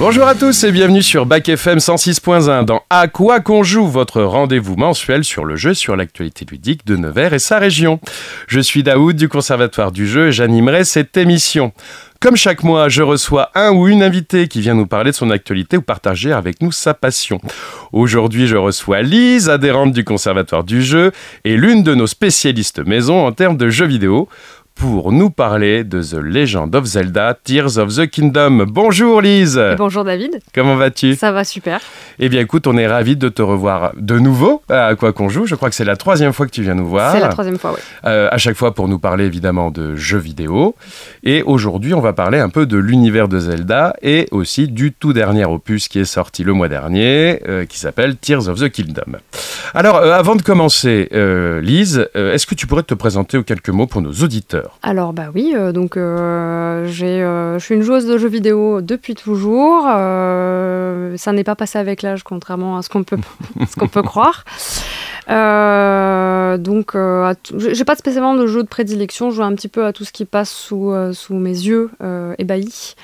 Bonjour à tous et bienvenue sur Bac FM 106.1 dans À quoi qu'on joue, votre rendez-vous mensuel sur le jeu, sur l'actualité ludique de Nevers et sa région. Je suis Daoud du Conservatoire du jeu et j'animerai cette émission. Comme chaque mois, je reçois un ou une invitée qui vient nous parler de son actualité ou partager avec nous sa passion. Aujourd'hui, je reçois Lise, adhérente du Conservatoire du jeu et l'une de nos spécialistes maison en termes de jeux vidéo pour nous parler de The Legend of Zelda Tears of the Kingdom. Bonjour Lise Bonjour David Comment vas-tu? Ça va super Eh bien écoute, on est ravis de te revoir de nouveau à quoi qu'on joue. Je crois que c'est la troisième fois que tu viens nous voir. C'est la troisième fois, oui. Euh, à chaque fois pour nous parler évidemment de jeux vidéo. Et aujourd'hui, on va parler un peu de l'univers de Zelda et aussi du tout dernier opus qui est sorti le mois dernier, euh, qui s'appelle Tears of the Kingdom. Alors, euh, avant de commencer, euh, Lise, euh, est-ce que tu pourrais te présenter aux quelques mots pour nos auditeurs? Alors, bah oui, euh, donc euh, euh, je suis une joueuse de jeux vidéo depuis toujours. Ça n'est pas passé avec l'âge, contrairement à ce qu'on peut, croire. Donc, j'ai pas spécialement de jeu de prédilection. Je joue un petit peu à tout ce qui passe sous, mes yeux ébahis.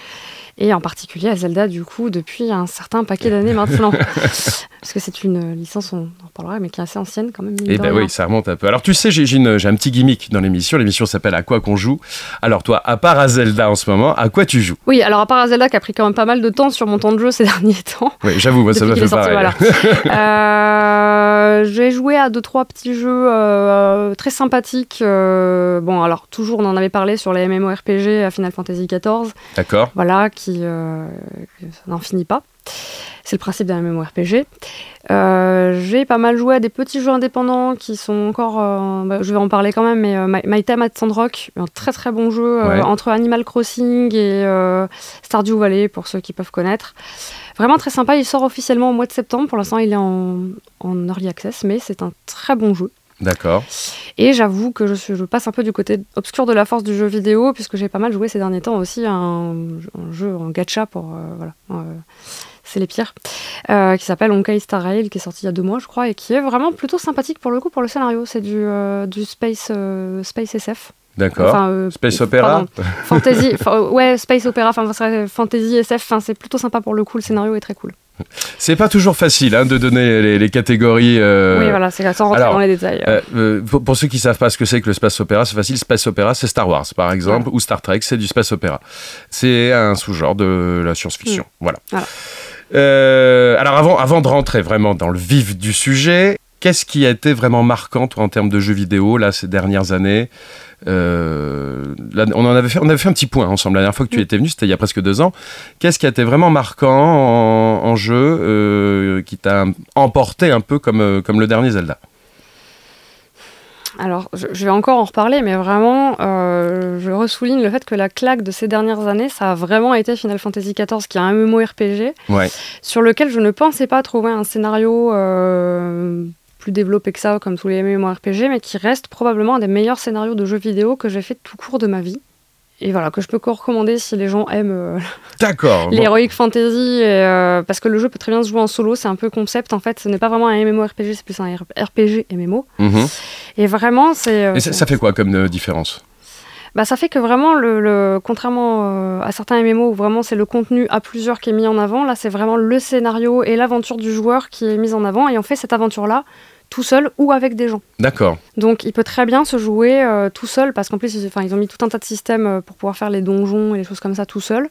Et en particulier à Zelda, du coup, depuis un certain paquet d'années maintenant. Parce que c'est une licence, on en reparlera, mais qui est assez ancienne quand même. mine Eh ben oui, ça remonte un peu. Alors tu sais, j'ai un petit gimmick dans l'émission. L'émission s'appelle À quoi qu'on joue? Alors toi, à part à Zelda en ce moment, à quoi tu joues? Oui, alors à part à Zelda qui a pris quand même pas mal de temps sur mon temps de jeu ces derniers temps. Oui, j'avoue, moi ça m'a fait pareil. voilà. Euh, J'ai joué à deux trois petits jeux euh, très sympathiques. euh, bon, alors toujours on en avait parlé sur les MMORPG à Final Fantasy XIV. D'accord. Voilà, qui euh, ça n'en finit pas. C'est le principe d'un MMORPG. Euh, j'ai pas mal joué à des petits jeux indépendants qui sont encore. euh, bah, je vais en parler quand même, mais euh, My, My Time at Sandrock, un très très bon jeu euh, Ouais. entre Animal Crossing et Stardew Valley pour ceux qui peuvent connaître. Vraiment très sympa. Il sort officiellement au mois de septembre. Pour l'instant, il est en, en early access, mais c'est un très bon jeu. D'accord. Et j'avoue que je, suis- je passe un peu du côté obscur de la force du jeu vidéo, puisque j'ai pas mal joué ces derniers temps aussi à un, un jeu en gacha pour. euh, voilà. euh, c'est les pires. euh, qui s'appelle Honkai Star Rail, qui est sorti il y a deux mois, je crois, et qui est vraiment plutôt sympathique pour le coup pour le scénario. C'est du, du space, space SF. D'accord. Enfin, euh, Space Opera pardon, fantasy. ouais, space opéra, enfin, fantasy SF. Enfin, c'est plutôt sympa pour le coup. Le scénario est très cool. C'est pas toujours facile hein, de donner les, les catégories. euh, oui, voilà, c'est sans rentrer alors, dans les détails. euh, euh, pour, pour ceux qui savent pas ce que c'est que le space opéra, c'est facile. Space opéra, c'est Star Wars, par exemple, ou Star Trek, c'est du space opéra. C'est un sous-genre de la science-fiction. Voilà. Mm. Voilà. Alors, avant, avant de rentrer vraiment dans le vif du sujet, qu'est-ce qui a été vraiment marquant toi, en termes de jeux vidéo là ces dernières années? Euh, là, on en avait fait, on avait fait un petit point ensemble la dernière fois que tu Mm. étais venu, c'était il y a presque deux ans. Qu'est-ce qui a été vraiment marquant en, en jeu euh, qui t'a emporté un peu comme, euh, comme le dernier Zelda? Alors, je, je vais encore en reparler, mais vraiment, euh, je ressouligne le fait que la claque de ces dernières années, ça a vraiment été Final Fantasy XIV, qui est un MMORPG, Ouais. sur lequel je ne pensais pas trouver un scénario euh, plus développé que ça, comme tous les MMORPG, mais qui reste probablement un des meilleurs scénarios de jeux vidéo que j'ai fait tout court de ma vie. Et voilà, que je peux recommander si les gens aiment euh, D'accord. bon. l'heroic fantasy, et, euh, parce que le jeu peut très bien se jouer en solo, c'est un peu concept en fait, ce n'est pas vraiment un MMORPG, c'est plus un RPG MMO. Mhm. Et vraiment, c'est. euh, Et ça, ça fait quoi comme euh, différence? Bah, ça fait que vraiment, le, le- contrairement euh, à certains MMO où vraiment c'est le contenu à plusieurs qui est mis en avant, là c'est vraiment le scénario et l'aventure du joueur qui est mise en avant et on fait cette aventure-là tout seul ou avec des gens. D'accord. Donc il peut très bien se jouer euh, tout seul parce qu'en plus ils, ils ont mis tout un tas de systèmes euh, pour pouvoir faire les donjons et les choses comme ça tout seul.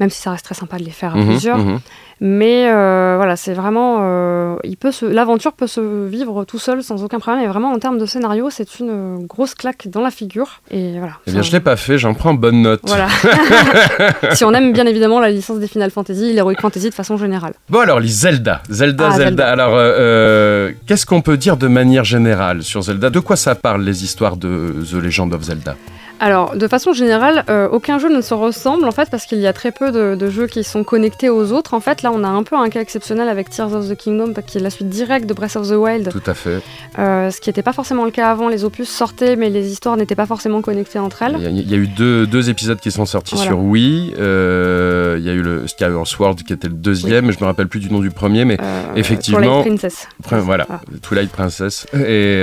Même si ça reste très sympa de les faire à Mhm, plusieurs. mhm. Mais euh, voilà, c'est vraiment. euh, il peut l'aventure peut se vivre tout seul sans aucun problème. Et vraiment, en termes de scénario, c'est une grosse claque dans la figure. Et voilà. Eh bien, je l'ai pas fait, j'en prends bonne note. Voilà. si on aime bien évidemment la licence des Final Fantasy, l'Heroic Fantasy de façon générale. Bon alors les Zelda, Zelda, Ah, Zelda. Zelda. Alors euh, qu'est-ce qu'on peut dire de manière générale sur Zelda? De quoi ça parle les histoires de The Legend of Zelda? Alors, de façon générale, euh, aucun jeu ne se ressemble en fait parce qu'il y a très peu de, de jeux qui sont connectés aux autres. En fait, là, on a un peu un cas exceptionnel avec Tears of the Kingdom qui est la suite directe de Breath of the Wild, Tout à fait. euh, ce qui n'était pas forcément le cas avant. Les opus sortaient, mais les histoires n'étaient pas forcément connectées entre elles. Il y, a, il y a eu deux, deux épisodes qui sont sortis Voilà. sur Wii. Euh, il y a eu le Skyward Sword qui était le deuxième, je me rappelle plus du nom du premier, mais Effectivement. Twilight Princess. Voilà, Twilight Princess. Et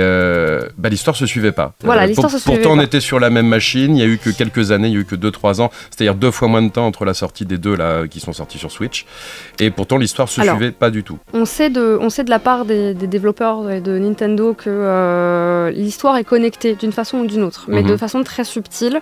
bah, l'histoire se suivait pas. Voilà, l'histoire se suivait Pourtant, on était sur la même machine Chine, il y a eu que quelques années, il y a eu que 2-3 ans, c'est-à-dire deux fois moins de temps entre la sortie des deux là qui sont sortis sur Switch. Et pourtant l'histoire se suivait pas du tout. On sait de, on sait de la part des, développeurs et de Nintendo que euh, l'histoire est connectée d'une façon ou d'une autre, mais de mhm. façon très subtile.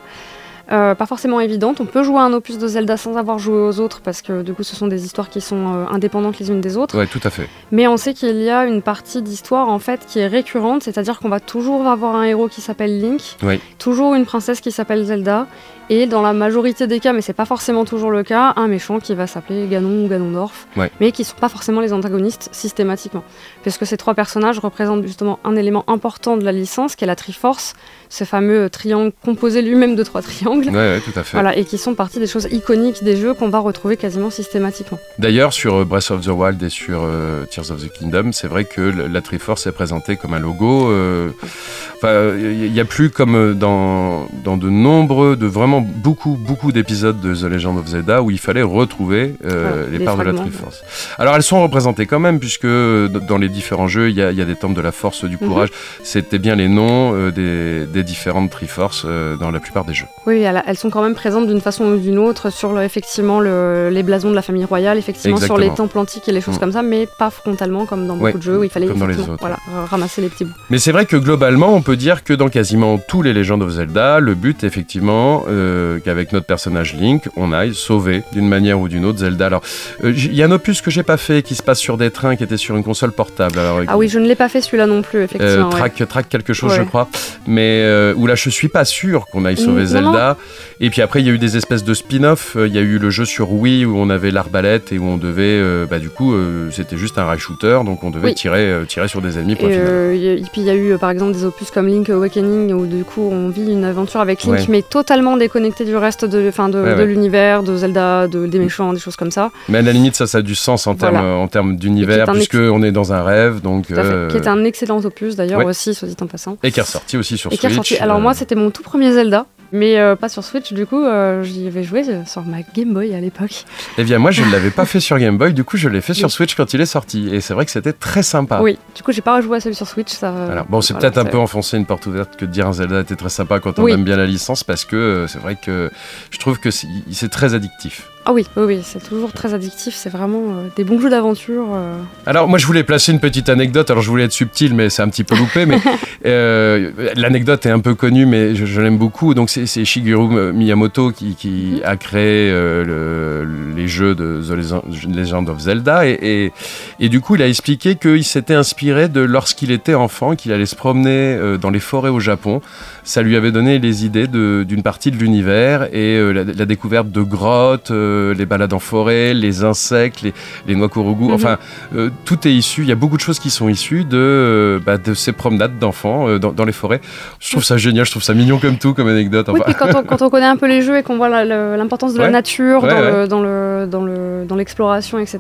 Euh, pas forcément évidente. On peut jouer un opus de Zelda sans avoir joué aux autres parce que du coup ce sont des histoires qui sont euh, indépendantes les unes des autres. Ouais, tout à fait. Mais on sait qu'il y a une partie d'histoire en fait qui est récurrente, c'est-à-dire qu'on va toujours avoir un héros qui s'appelle Link, toujours une princesse qui s'appelle Zelda, et dans la majorité des cas, mais c'est pas forcément toujours le cas, un méchant qui va s'appeler Ganon ou Ganondorf, mais qui sont pas forcément les antagonistes systématiquement. Parce que ces trois personnages représentent justement un élément important de la licence, qui est la Triforce, ce fameux triangle composé lui-même de trois triangles. Ouais, tout à fait. Voilà, et qui sont partie des choses iconiques des jeux qu'on va retrouver quasiment systématiquement. D'ailleurs, sur euh, Breath of the Wild et sur euh, Tears of the Kingdom, c'est vrai que la Triforce est présentée comme un logo. Euh, enfin, il n'y a plus comme dans, dans de nombreux, de vraiment beaucoup, beaucoup d'épisodes de The Legend of Zelda où il fallait retrouver les parts de la Triforce. Alors, elles sont représentées quand même, puisque dans les différents jeux, il y, a, des temples de la force, du mhm. courage. C'était bien les noms des des différentes Triforce euh, dans la plupart des jeux. Oui, elles sont quand même présentes d'une façon ou d'une autre sur effectivement les blasons de la famille royale, effectivement sur les temples antiques et les choses mm. comme ça, mais pas frontalement comme dans beaucoup de jeux où il fallait voilà, ramasser les petits bouts. Mais c'est vrai que globalement, on peut dire que dans quasiment tous les Legends of Zelda, le but effectivement euh, qu'avec notre personnage Link, on aille sauver d'une manière ou d'une autre Zelda. Alors, euh, il y a un opus que j'ai pas fait qui se passe sur des trains qui était sur une console portable. Ah oui, je ne l'ai pas fait celui-là non plus, effectivement. track, track quelque chose, je crois. Mais euh, où là je suis pas sûr qu'on aille sauver Zelda. Et puis après il y a eu des espèces de spin-off. Euh, il y a eu le jeu sur Wii où on avait l'arbalète et où on devait, euh, bah du coup c'était juste un rail shooter, donc on devait tirer, tirer sur des ennemis. et, et, puis il y a eu par exemple des opus comme Link Awakening où du coup on vit une aventure avec Link mais totalement déconnecté du reste de, fin, de, l'univers, de Zelda, de, des méchants, des choses comme ça. Mais à la limite ça ça a du sens en termes en termes d'univers puisque on est dans un rêve donc. Qui est un excellent opus d'ailleurs aussi soit dit en passant. Et qui est ressorti aussi sur Switch. Alors moi, c'était mon tout premier Zelda. Mais euh, pas sur Switch, du coup, euh, j'y avais joué sur ma Game Boy à l'époque. Eh bien, moi, je ne l'avais pas fait sur Game Boy, du coup, je l'ai fait sur Switch quand il est sorti. Et c'est vrai que c'était très sympa. Oui, du coup, j'ai pas rejoué à celui sur Switch. Ça, bon, c'est peut-être un peu enfoncer une porte ouverte que de dire un Zelda était très sympa quand on aime bien la licence, parce que euh, c'est vrai que je trouve que c'est très addictif. Ah oui, oui, oui c'est toujours très addictif, c'est vraiment des bons jeux d'aventure. Alors moi je voulais placer une petite anecdote, alors je voulais être subtil mais c'est un petit peu loupé, mais l'anecdote est un peu connue mais je, je l'aime beaucoup, donc c'est Shigeru Miyamoto qui, a créé euh, les jeux de The Legend of Zelda et, du coup il a expliqué qu'il s'était inspiré de lorsqu'il était enfant, qu'il allait se promener euh, dans les forêts au Japon. Ça lui avait donné les idées d'une partie de l'univers et euh, la, découverte de grottes, les balades en forêt, les insectes, les, les noix mhm. Enfin, tout est issu. Il y a beaucoup de choses qui sont issues de, bah, de ces promenades d'enfants dans, les forêts. Je trouve ça génial, je trouve ça mignon comme tout, comme anecdote. Oui, quand on, connaît un peu les jeux et qu'on voit l'importance de la nature dans, le, dans, le, dans, l'exploration, etc.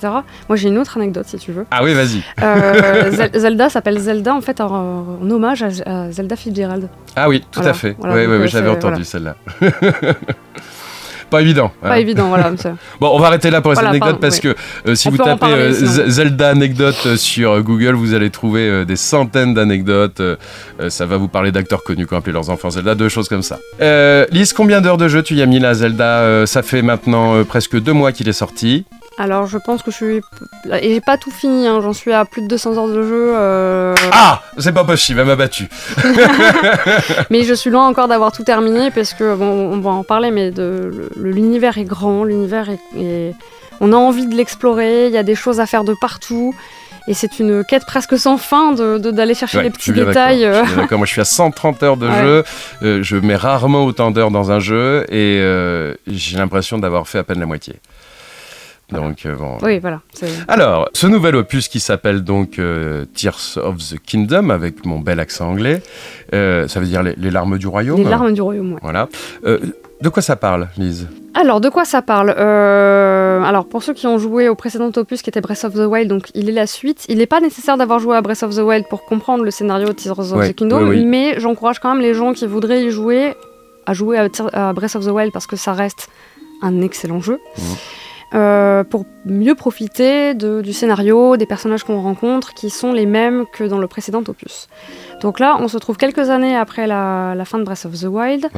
Moi, j'ai une autre anecdote, si tu veux. Ah oui, vas-y. Euh, Zelda s'appelle Zelda, en fait, en, hommage à, Zelda Fitzgerald. Ah oui, tout à fait. oui, oui, oui j'avais entendu celle-là. Pas évident. Hein. Pas évident, voilà. bon, on va arrêter là pour les anecdotes parce que euh, si vous tapez euh, Zelda anecdotes sur Google, vous allez trouver des centaines d'anecdotes. ça va vous parler d'acteurs connus qui ont appelé leurs enfants Zelda, deux choses comme ça. Lise, combien d'heures de jeu tu y as mis là, Zelda? Ça fait maintenant presque deux mois qu'il est sorti. Alors je pense que je suis... Et j'ai pas tout fini, hein. j'en suis à plus de 200 heures de jeu. Euh. Ah C'est pas possible, elle m'a battu. mais je suis loin encore d'avoir tout terminé parce que, bon, on va en parler, mais l'univers est grand, l'univers est, On a envie de l'explorer, il y a des choses à faire de partout. Et c'est une quête presque sans fin d'aller de, chercher les petits détails. Euh. D'accord, moi je suis à 130 heures de jeu. Euh, je mets rarement autant d'heures dans un jeu et j'ai l'impression d'avoir fait à peine la moitié. Donc, euh, Oui, voilà. Alors, ce nouvel opus qui s'appelle donc euh, Tears of the Kingdom, avec mon bel accent anglais, euh, ça veut dire les, larmes du royaume. Les larmes du royaume, oui. Voilà. de quoi ça parle, Lise? Alors, de quoi ça parle? Alors, pour ceux qui ont joué au précédent opus qui était Breath of the Wild, donc il est la suite. Il n'est pas nécessaire d'avoir joué à Breath of the Wild pour comprendre le scénario de Tears of the Kingdom, mais j'encourage quand même les gens qui voudraient y jouer à jouer à, Breath of the Wild parce que ça reste un excellent jeu. Mmh. Euh, pour mieux profiter du scénario, des personnages qu'on rencontre, qui sont les mêmes que dans le précédent opus. Donc là, on se trouve quelques années après la, fin de Breath of the Wild.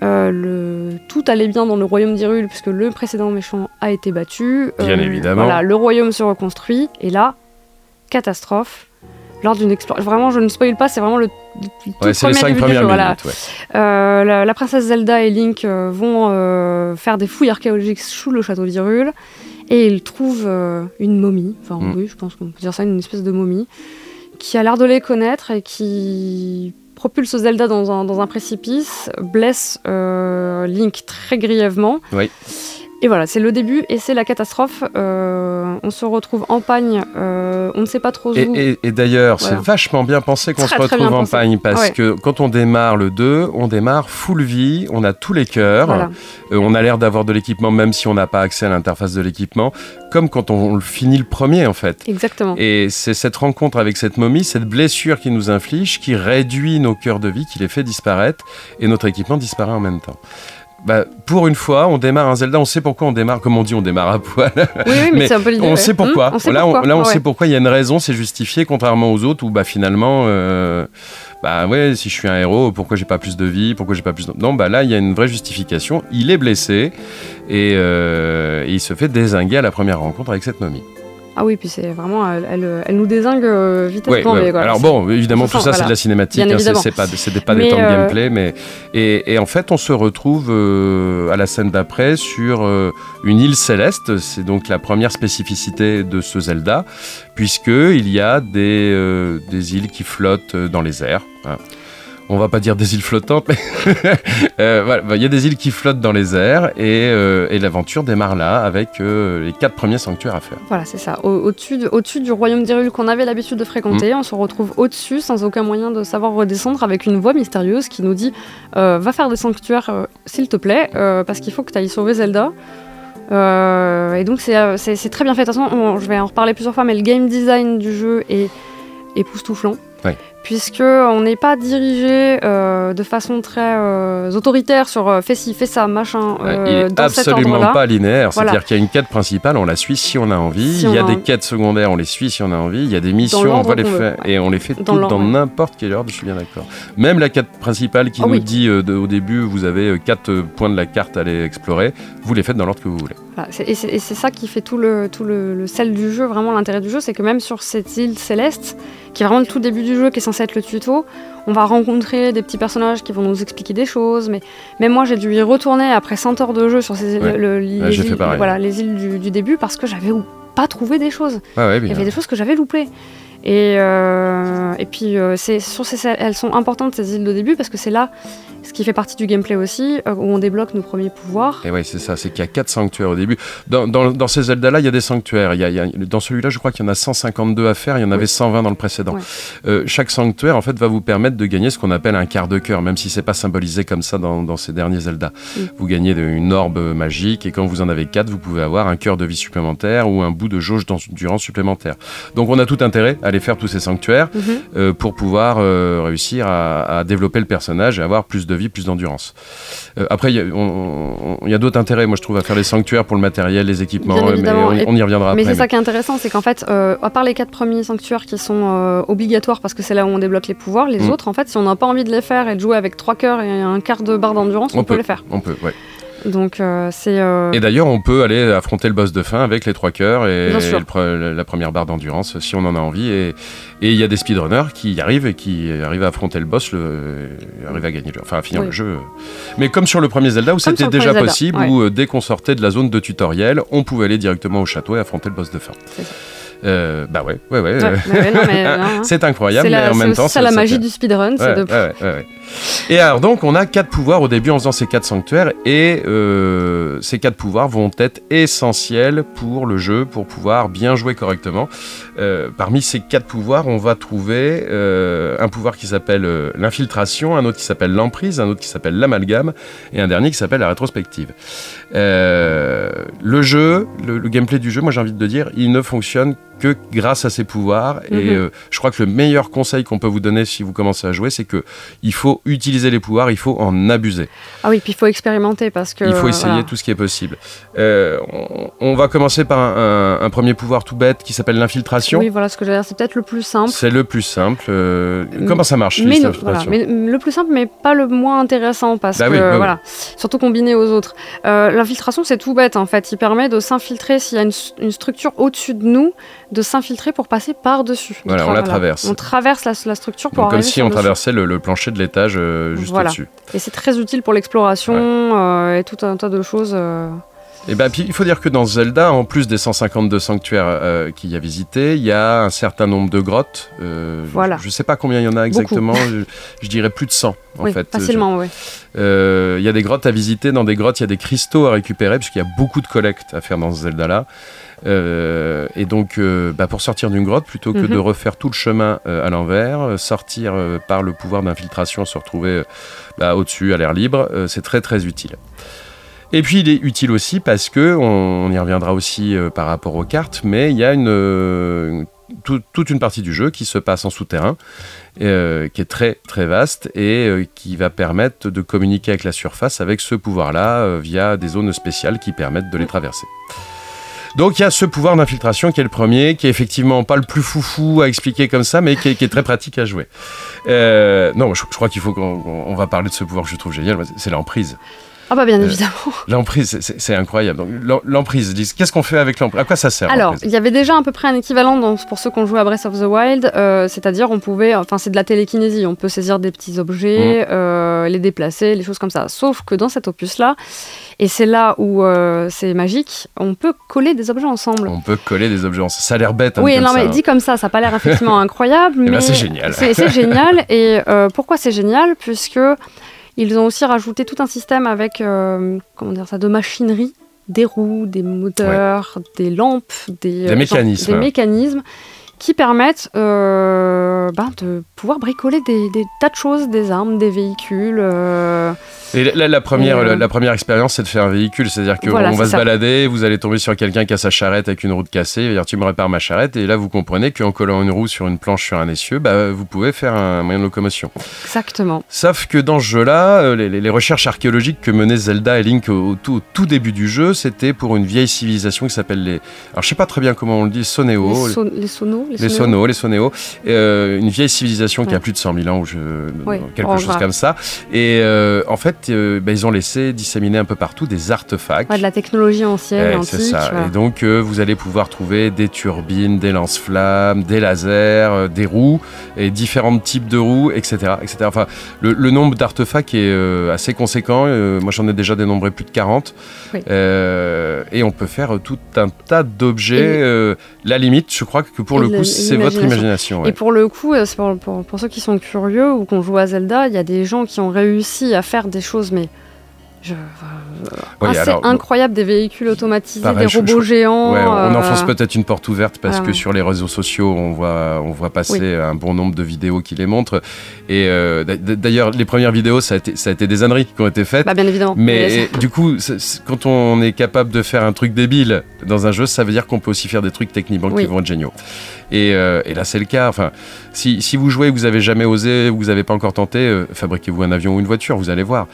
le... tout allait bien dans le royaume d'Hyrule puisque le précédent méchant a été battu. Bien évidemment. Voilà, le royaume se reconstruit et là, catastrophe. Lors d'une exploration, vraiment, je ne spoil pas, c'est vraiment le, Ouais, c'est les premier cinq début du premières jeu, minutes. voilà. ouais. Euh, la, la princesse Zelda et Link euh, vont euh, faire des fouilles archéologiques sous le château d'Hyrule et ils trouvent une momie, enfin Mm. oui, je pense qu'on peut dire ça, une espèce de momie, qui a l'air de les connaître et qui propulse Zelda dans un, dans un précipice, blesse Link très grièvement. Oui. Et voilà, c'est le début et c'est la catastrophe. Euh, on se retrouve en pagne, euh, on ne sait pas trop où. Et, et- et d'ailleurs, Voilà. c'est vachement bien pensé qu'on se retrouve en pensé. pagne parce Ouais. que quand on démarre le 2, on démarre full vie, on a tous les cœurs, Voilà. euh, on a l'air d'avoir de l'équipement même si on n'a pas accès à l'interface de l'équipement, comme quand on, le finit le premier en fait. Exactement. Et c'est cette rencontre avec cette momie, cette blessure qui nous inflige, qui réduit nos cœurs de vie, qui les fait disparaître, et notre équipement disparaît en même temps. Bah, pour une fois, on démarre un Zelda, on sait pourquoi on démarre, comme on dit, on démarre à poil. Oui, oui, mais, mais c'est un peu l'idée. On ouais. sait pourquoi. Hum, on sait là, pourquoi. on, là, on Ouais. sait pourquoi. Il y a une raison, c'est justifié, contrairement aux autres où bah finalement, euh, bah ouais, si je suis un héros, pourquoi j'ai pas plus de vie, pourquoi j'ai pas plus de... Non, bah là, il y a une vraie justification. Il est blessé et, euh, et il se fait désinguer à la première rencontre avec cette momie. Ah oui, puis c'est vraiment, elle, elle, nous désingue euh, vitesse Ouais, ouais. Alors bon, évidemment, tout ça, c'est de la cinématique, hein, c'est pas, pas Mais, des temps de euh, gameplay, mais et, et en fait, on se retrouve euh, à la scène d'après sur euh, une île céleste. C'est donc la première spécificité de ce Zelda, puisque il y a des, euh, des îles qui flottent dans les airs. hein. On va pas dire des îles flottantes, mais euh, voilà, il y a des îles qui flottent dans les airs et, euh, et l'aventure démarre là avec euh, les quatre premiers sanctuaires à faire. Voilà, c'est ça. Au- Au-dessus de- au-dessus du royaume d'Hyrule qu'on avait l'habitude de Mm. fréquenter, on se retrouve au-dessus sans aucun moyen de savoir redescendre avec une voix mystérieuse qui nous dit Va faire des sanctuaires, s'il te plaît, parce qu'il faut que tu ailles sauver Zelda. Et donc, c'est très bien fait. De toute façon, on- je vais en reparler plusieurs fois, mais le game design du jeu est époustouflant. Ouais. Puisque on n'est pas dirigé euh, de façon très euh, autoritaire sur euh, fais ci, fais ça, machin, Ouais, il est dans absolument pas linéaire. Voilà. C'est-à-dire qu'il y a une quête principale, on la suit si on a envie. Si il y a des quêtes secondaires, on les suit si on a envie. Il y a des missions, on va les faire ouais. et on les fait Dans toutes dans ouais. n'importe quelle ordre. Je suis bien d'accord. Même la quête principale qui Ah nous oui. dit de- au début, vous avez quatre points de la carte à aller explorer. Vous les faites dans l'ordre que vous voulez. Voilà, et c'est et c'est ça qui fait tout le, tout le, le sel du jeu, vraiment l'intérêt du jeu, c'est que même sur cette île céleste, qui est vraiment le tout début du jeu, qui est censé être le tuto, on va rencontrer des petits personnages qui vont nous expliquer des choses, mais même moi j'ai dû y retourner après 100 heures de jeu sur ces, Ouais. le- les, Ouais, îles, voilà, les îles du, du début parce que j'avais pas trouvé des choses. Ah ouais, Il y avait des choses que j'avais loupées. Et, euh, et puis, euh, sur ces, elles sont importantes ces îles de début parce que c'est là ce qui fait partie du gameplay aussi, euh, où on débloque nos premiers pouvoirs. Et ouais, c'est ça, c'est qu'il y a quatre sanctuaires au début. Dans, dans, dans ces Zelda-là, il y a des sanctuaires. Il y a, il y a- dans celui-là, je crois qu'il y en a 152 à faire, il y en avait Oui. 120 dans le précédent. Ouais. Euh, chaque sanctuaire, en fait, va vous permettre de gagner ce qu'on appelle un quart de cœur, même si c'est pas symbolisé comme ça dans, dans ces derniers Zelda. Vous gagnez de- une orbe magique, et quand vous en avez quatre, vous pouvez avoir un cœur de vie supplémentaire ou un bout de jauge d'endurance supplémentaire. Donc on a tout intérêt à aller faire tous ces sanctuaires Mhm. euh, pour pouvoir réussir à, à développer le personnage et avoir plus de vie, plus d'endurance. Euh, après, il y a, d'autres intérêts, moi je trouve, à faire les sanctuaires pour le matériel, les équipements, mais on, y reviendra Mais après. c'est ça qui est intéressant, c'est qu'en fait, euh, à part les quatre premiers sanctuaires qui sont euh, obligatoires parce que c'est là où on débloque les pouvoirs, les Mm. autres, en fait, si on n'a pas envie de les faire et de jouer avec trois cœurs et un quart de barre d'endurance, on, On peut peut. les faire. On peut, ouais. Donc euh, c'est. euh, Et d'ailleurs, on peut aller affronter le boss de fin avec les trois cœurs et, le pre- la première barre d'endurance si on en a envie. Et il y a des speedrunners qui y arrivent et qui arrivent à affronter le boss, le, arrivent à gagner, le- enfin à finir Oui. le jeu. Mais comme sur le premier Zelda où c'était déjà Zelda, possible, ouais. où euh, dès qu'on sortait de la zone de tutoriel, on pouvait aller directement au château et affronter le boss de fin. C'est ça. Euh, bah ouais, ouais, ouais. ouais, euh, hein. c'est incroyable, C'est mais la- en même c'est temps, ça la magie du speedrun, c'est de. ouais, ouais, ouais, ouais. Et alors donc on a quatre pouvoirs au début en faisant ces quatre sanctuaires et euh, ces quatre pouvoirs vont être essentiels pour le jeu pour pouvoir bien jouer correctement. Euh, parmi ces quatre pouvoirs, on va trouver euh, un pouvoir qui s'appelle euh, l'infiltration, un autre qui s'appelle l'emprise, un autre qui s'appelle l'amalgame et un dernier qui s'appelle la rétrospective. Euh, le jeu, le, le gameplay du jeu, moi j'ai envie de dire, il ne fonctionne que grâce à ses pouvoirs. Et Mhm. euh, je crois que le meilleur conseil qu'on peut vous donner si vous commencez à jouer, c'est que il faut utiliser les pouvoirs, il faut en abuser. Ah oui, puis il faut expérimenter parce que. il faut essayer voilà. tout ce qui est possible. Euh, on, on va commencer par un, un- un premier pouvoir tout bête qui s'appelle l'infiltration. Oui, voilà ce que j'allais dire. C'est peut-être le plus simple. C'est le plus simple. Euh, comment ça marche Mais, non, l'infiltration voilà, mais le plus simple, mais pas le moins intéressant parce Bah que oui, ouais. voilà, surtout combiné aux autres. Euh, L'infiltration, c'est tout bête en fait. Il permet de s'infiltrer s'il y a une, une structure au-dessus de nous, de s'infiltrer pour passer par-dessus. De Voilà, on la tra- traverse. On traverse la, la structure pour Donc, Comme si on traversait le, le plancher de l'étage euh, juste Voilà. au-dessus. Et c'est très utile pour l'exploration euh, et tout un tas de choses. euh. Et ben, puis, il faut dire que dans Zelda, en plus des 152 sanctuaires euh, qu'il y a visités, il y a un certain nombre de grottes. Euh, Voilà. Je ne sais pas combien il y en a exactement. je, je dirais plus de 100 en oui, fait. facilement, oui. Euh, Il y a des grottes à visiter. Dans des grottes, il y a des cristaux à récupérer puisqu'il y a beaucoup de collectes à faire dans ce Zelda-là. Euh, et donc, euh, bah, pour sortir d'une grotte, plutôt que Mhm. de refaire tout le chemin euh, à l'envers, sortir par le pouvoir d'infiltration, se retrouver bah, au-dessus, à l'air libre, c'est très très utile. Et puis il est utile aussi parce que, on, on y reviendra aussi par rapport aux cartes, mais il y a une, tout- toute une partie du jeu qui se passe en souterrain, euh, qui est très très vaste et euh, qui va permettre de communiquer avec la surface avec ce pouvoir-là euh, via des zones spéciales qui permettent de les traverser. Donc il y a ce pouvoir d'infiltration qui est le premier, qui est effectivement pas le plus foufou à expliquer comme ça, mais qui est, très pratique à jouer. Euh, non, je, je crois qu'il faut qu'on on- on va parler de ce pouvoir que je trouve génial, c'est l'emprise. Ah bah bien Euh, évidemment. L'emprise, c'est- incroyable. Donc, l'em- l'emprise, qu'est-ce qu'on fait avec l'emprise? À quoi ça sert Alors, il y avait déjà à peu près un équivalent dans- pour ceux qui ont joué à Breath of the Wild, euh, c'est-à-dire on pouvait, enfin c'est de la télékinésie, on peut saisir des petits Mmh. objets, euh, les déplacer, les choses comme ça. Sauf que dans cet opus-là, et c'est là où c'est magique, on peut coller des objets ensemble. On peut coller des objets. en- Ça a l'air bête. hein, Oui, non, ça, mais hein. dit comme ça, ça n'a pas l'air effectivement incroyable, ben, mais c'est génial. C'est génial. Et pourquoi c'est génial? Puisque ils ont aussi rajouté tout un système avec, euh, comment dire ça, de machinerie, des roues, des moteurs, des lampes, des, Des euh, mécanismes. des mécanismes qui permettent euh, ben, de pouvoir bricoler des, des tas de choses, des armes, des véhicules. euh, Et la, la première, Et, euh, la, la première expérience, c'est de faire un véhicule. C'est-à-dire qu'on Voilà, va se ça. balader, vous allez tomber sur quelqu'un qui a sa charrette avec une roue cassée, il va dire tu me répares ma charrette. Et là, vous comprenez qu'en collant une roue sur une planche sur un essieu, bah, vous pouvez faire un moyen de locomotion. exactement. Sauf que dans ce jeu-là, les, recherches archéologiques que menaient Zelda et Link au, au tout, au tout début du jeu, c'était pour une vieille civilisation qui s'appelle les. Alors je sais pas très bien comment on le dit, Soneo. les, sonos, Les. Sonos, les Sonéos, euh, une vieille civilisation qui a plus de 100 000 ans, ou je, Ouais. quelque chose comme ça. Et euh, en fait, euh, bah, ils ont laissé disséminer un peu partout des artefacts. Ouais, de la technologie ancienne, Ouais, c'est ça. Et donc, euh, vous allez pouvoir trouver des turbines, des lance-flammes, des lasers, euh, des roues, et différents types de roues, etc. etc. Enfin, le, le nombre d'artefacts est euh, assez conséquent. Euh, moi, j'en ai déjà dénombré plus de 40. Oui. Euh, et on peut faire tout un tas d'objets. Et- Euh, la limite, je crois que pour le la- coup, c'est votre imagination. ouais. Et pour le coup, euh, pour, pour- pour ceux qui sont curieux ou qui ont joué à Zelda, il y a des gens qui ont réussi à faire des choses, mais je, assez alors, incroyables, des véhicules automatisés, Pareil, des robots je- géants. Ouais, on euh, enfonce peut-être une porte ouverte parce que ouais. sur les réseaux sociaux, on voit, on voit passer un bon nombre de vidéos qui les montrent. Et euh, d'ailleurs, les premières vidéos, ça a, été, ça a été des âneries qui ont été faites. bah, bien évidemment. mais du coup, c'est- c'est- quand on est capable de faire un truc débile dans un jeu, ça veut dire qu'on peut aussi faire des trucs techniquement Oui. qui vont être géniaux. Et, euh, et là, c'est le cas. Enfin, si, si vous jouez, vous avez jamais osé, vous n'avez pas encore tenté, euh, fabriquez-vous un avion ou une voiture, vous allez voir.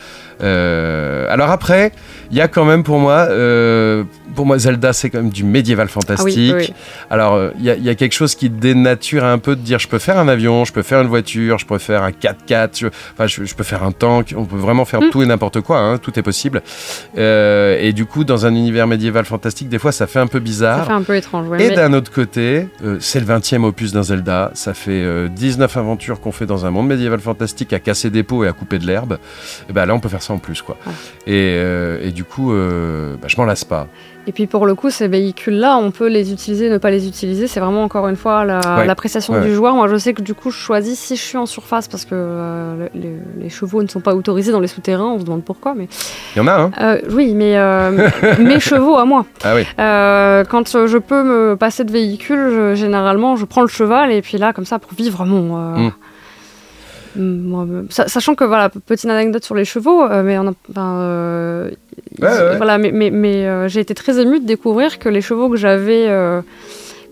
Euh, alors après, il y a quand même pour moi, euh, pour moi, Zelda, c'est quand même du médiéval Ah oui, fantastique. oui. Alors, il y, a- il y a quelque chose qui dénature un peu de dire je peux faire un avion, je peux faire une voiture, je peux faire un 4x4, je, enfin, je, je peux faire un tank, on peut vraiment faire Mm. tout et n'importe quoi, hein, tout est possible. Et du coup, dans un univers médiéval fantastique, des fois, ça fait un peu Ça bizarre. fait un peu étrange. ouais, Et mais- d'un autre côté, c'est le 20e opus d'un Zelda. Ça fait euh, 19 aventures qu'on fait dans un monde médiéval fantastique à casser des pots et à couper de l'herbe. Et ben là, on peut faire ça en plus, quoi. Ouais. Et, euh, et du coup, euh, bah, je m'en lasse pas. Et puis pour le coup, ces véhicules-là, on peut les utiliser, ne pas les utiliser. C'est vraiment encore une fois la- Ouais. l'appréciation Ouais. du joueur. Moi, je sais que du coup, je choisis si je suis en surface parce que euh, le- les, les chevaux ne sont pas autorisés dans les souterrains. On se demande pourquoi, mais Il y en a, hein Euh, oui, mais euh, mes chevaux à moi. Ah oui. Quand je peux me passer de véhicule, je- généralement, je prends le cheval et puis là, comme ça, pour vivre mon. Mm. Moi, euh, sa- sachant que voilà, petite anecdote sur les chevaux, euh, mais on a, enfin, euh, Ouais, ouais. voilà, mais, mais, mais, euh, j'ai été très émue de découvrir que les chevaux que j'avais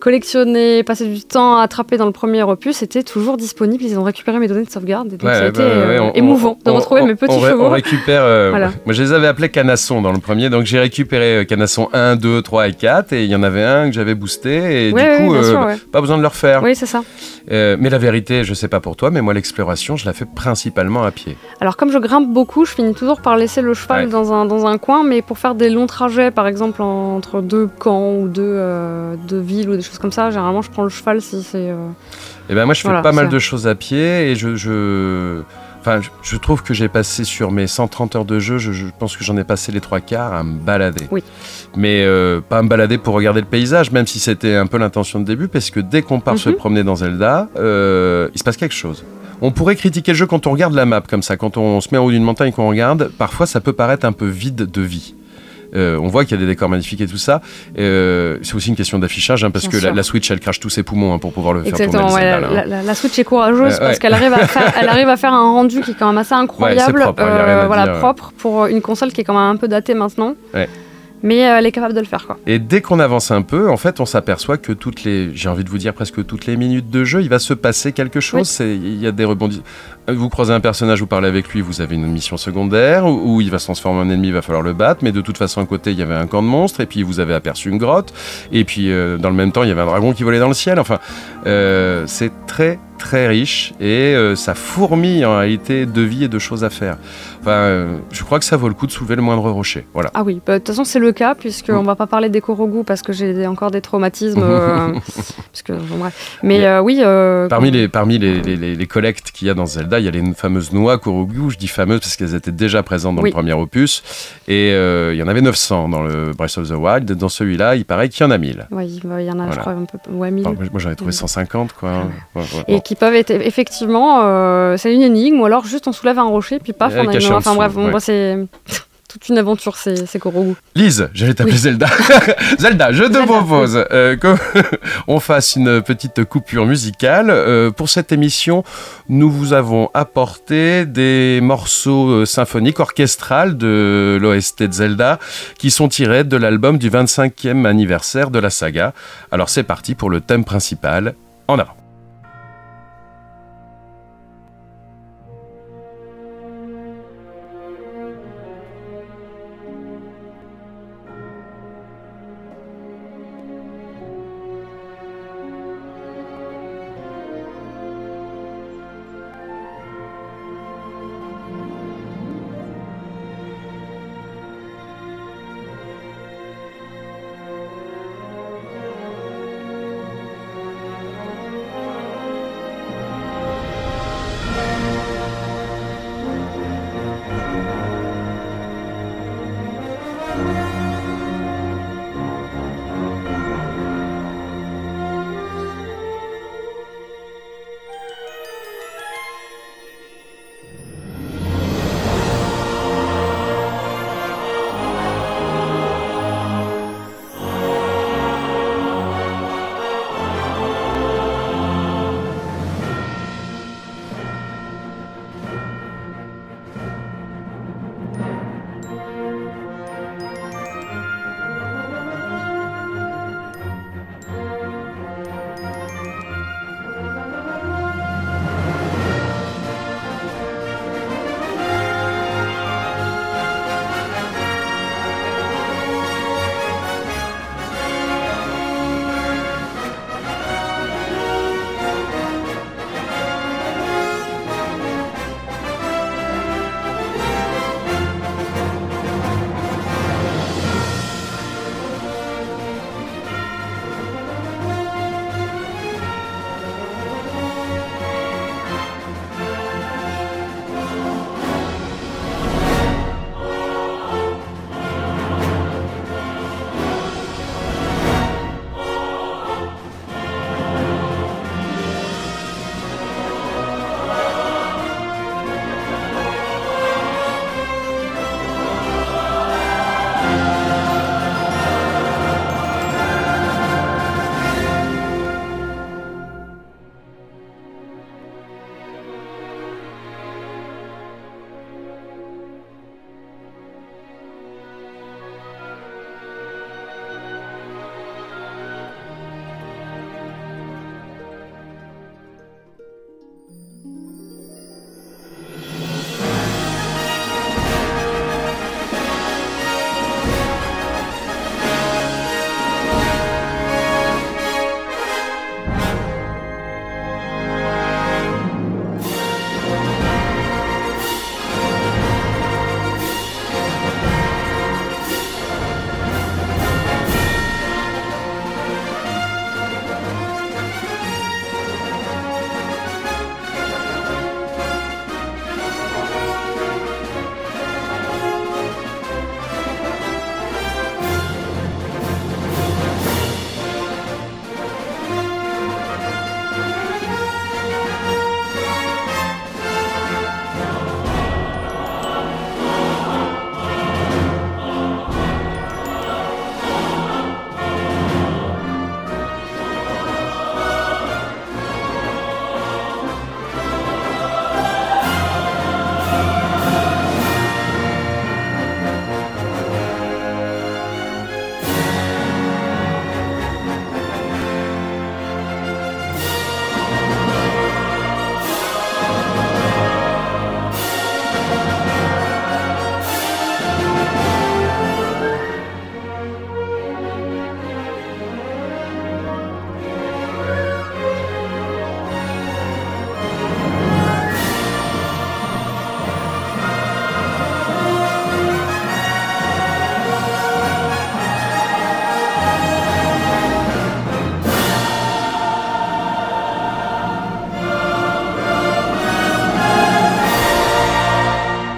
collectionné, passé du temps à attraper dans le premier opus, c'était toujours disponible. Ils ont récupéré mes données de sauvegarde. Et donc Ouais, ça a été ouais, euh, on- émouvant de retrouver on- mes petits chevaux. On récupère. euh, Voilà. Moi, je les avais appelés canassons dans le premier, donc j'ai récupéré euh, canasson 1, 2, 3 et 4, et il y en avait un que j'avais boosté, et Ouais, du coup, euh, ouais. pas besoin de le refaire. Oui, c'est ça. Mais la vérité, je sais pas pour toi, mais moi, l'exploration, je la fais principalement à pied. Alors comme je grimpe beaucoup, je finis toujours par laisser le cheval dans, un, dans un coin, mais pour faire des longs trajets, par exemple en- entre deux camps ou deux, deux villes ou des choses comme ça, généralement je prends le cheval si c'est... euh, Et ben moi, je fais Voilà, pas mal de choses à pied, et je. je... Enfin, je- trouve que j'ai passé sur mes 130 heures de jeu, je, je pense que j'en ai passé les trois quarts à me balader. Oui. Mais euh, pas à me balader pour regarder le paysage, même si c'était un peu l'intention de début, parce que dès qu'on part se Mhm. promener dans Zelda, euh, il se passe quelque chose. On pourrait critiquer le jeu quand on regarde la map comme ça, quand on se met en haut d'une montagne et qu'on regarde, parfois ça peut paraître un peu vide de vie. Euh, on voit qu'il y a des décors magnifiques et tout ça. Euh, c'est aussi une question d'affichage, hein, parce Bien que la, Switch, elle crache tous ses poumons hein, pour pouvoir le faire tourner. ouais, la, hein. la- la Switch est courageuse Euh, parce ouais. qu'elle arrive, à faire- elle arrive à faire un rendu qui est quand même assez incroyable, propre, hein, à voilà, dire, propre pour une console qui est quand même un peu datée maintenant. Mais euh, elle est capable de le faire quoi. Et dès qu'on avance un peu, en fait, on s'aperçoit que toutes les, j'ai envie de vous dire presque toutes les minutes de jeu, il va se passer quelque chose. Oui. Il y a des rebondissements. Vous croisez un personnage, vous parlez avec lui, vous avez une mission secondaire où, où il va se transformer en ennemi, il va falloir le battre. Mais de toute façon, à côté, il y avait un camp de monstres et puis vous avez aperçu une grotte. Et puis euh, dans le même temps, il y avait un dragon qui volait dans le ciel. Enfin, euh, c'est très très riche et euh, ça fourmille en réalité de vie et de choses à faire. Enfin, euh, je crois que ça vaut le coup de soulever le moindre rocher. Voilà. Ah oui, bah, de toute façon c'est le cas puisqu'on Mm. va pas parler des Korogu parce que j'ai encore des traumatismes. euh, parce que, bon, bref. Mais euh, oui. euh, Parmi les, parmi les, les, collectes qu'il y a dans Zelda, il y a les fameuses noix Korogu. Je dis fameuses parce qu'elles étaient déjà présentes dans Oui. le premier opus. Et il y en avait 900 dans le Breath of the Wild. Dans celui-là, il paraît qu'il y en a 1000. ouais, il y en a, je crois, un peu. Ouais. Enfin, moi, moi, j'avais trouvé 150, quoi. Ouais, ouais, Et bon. qui peuvent être effectivement, euh, c'est une énigme, ou alors juste on soulève un rocher, puis paf, on a une. en Enfin bref, ouais. c'est toute une aventure, ces, ces Korogu. Lise, j'allais t'appeler Oui. Zelda. Zelda, je te propose euh, qu'on fasse une petite coupure musicale. Euh, pour cette émission, nous vous avons apporté des morceaux symphoniques orchestrales de l'OST de Zelda qui sont tirés de l'album du 25e anniversaire de la saga. Alors c'est parti pour le thème principal. En avant.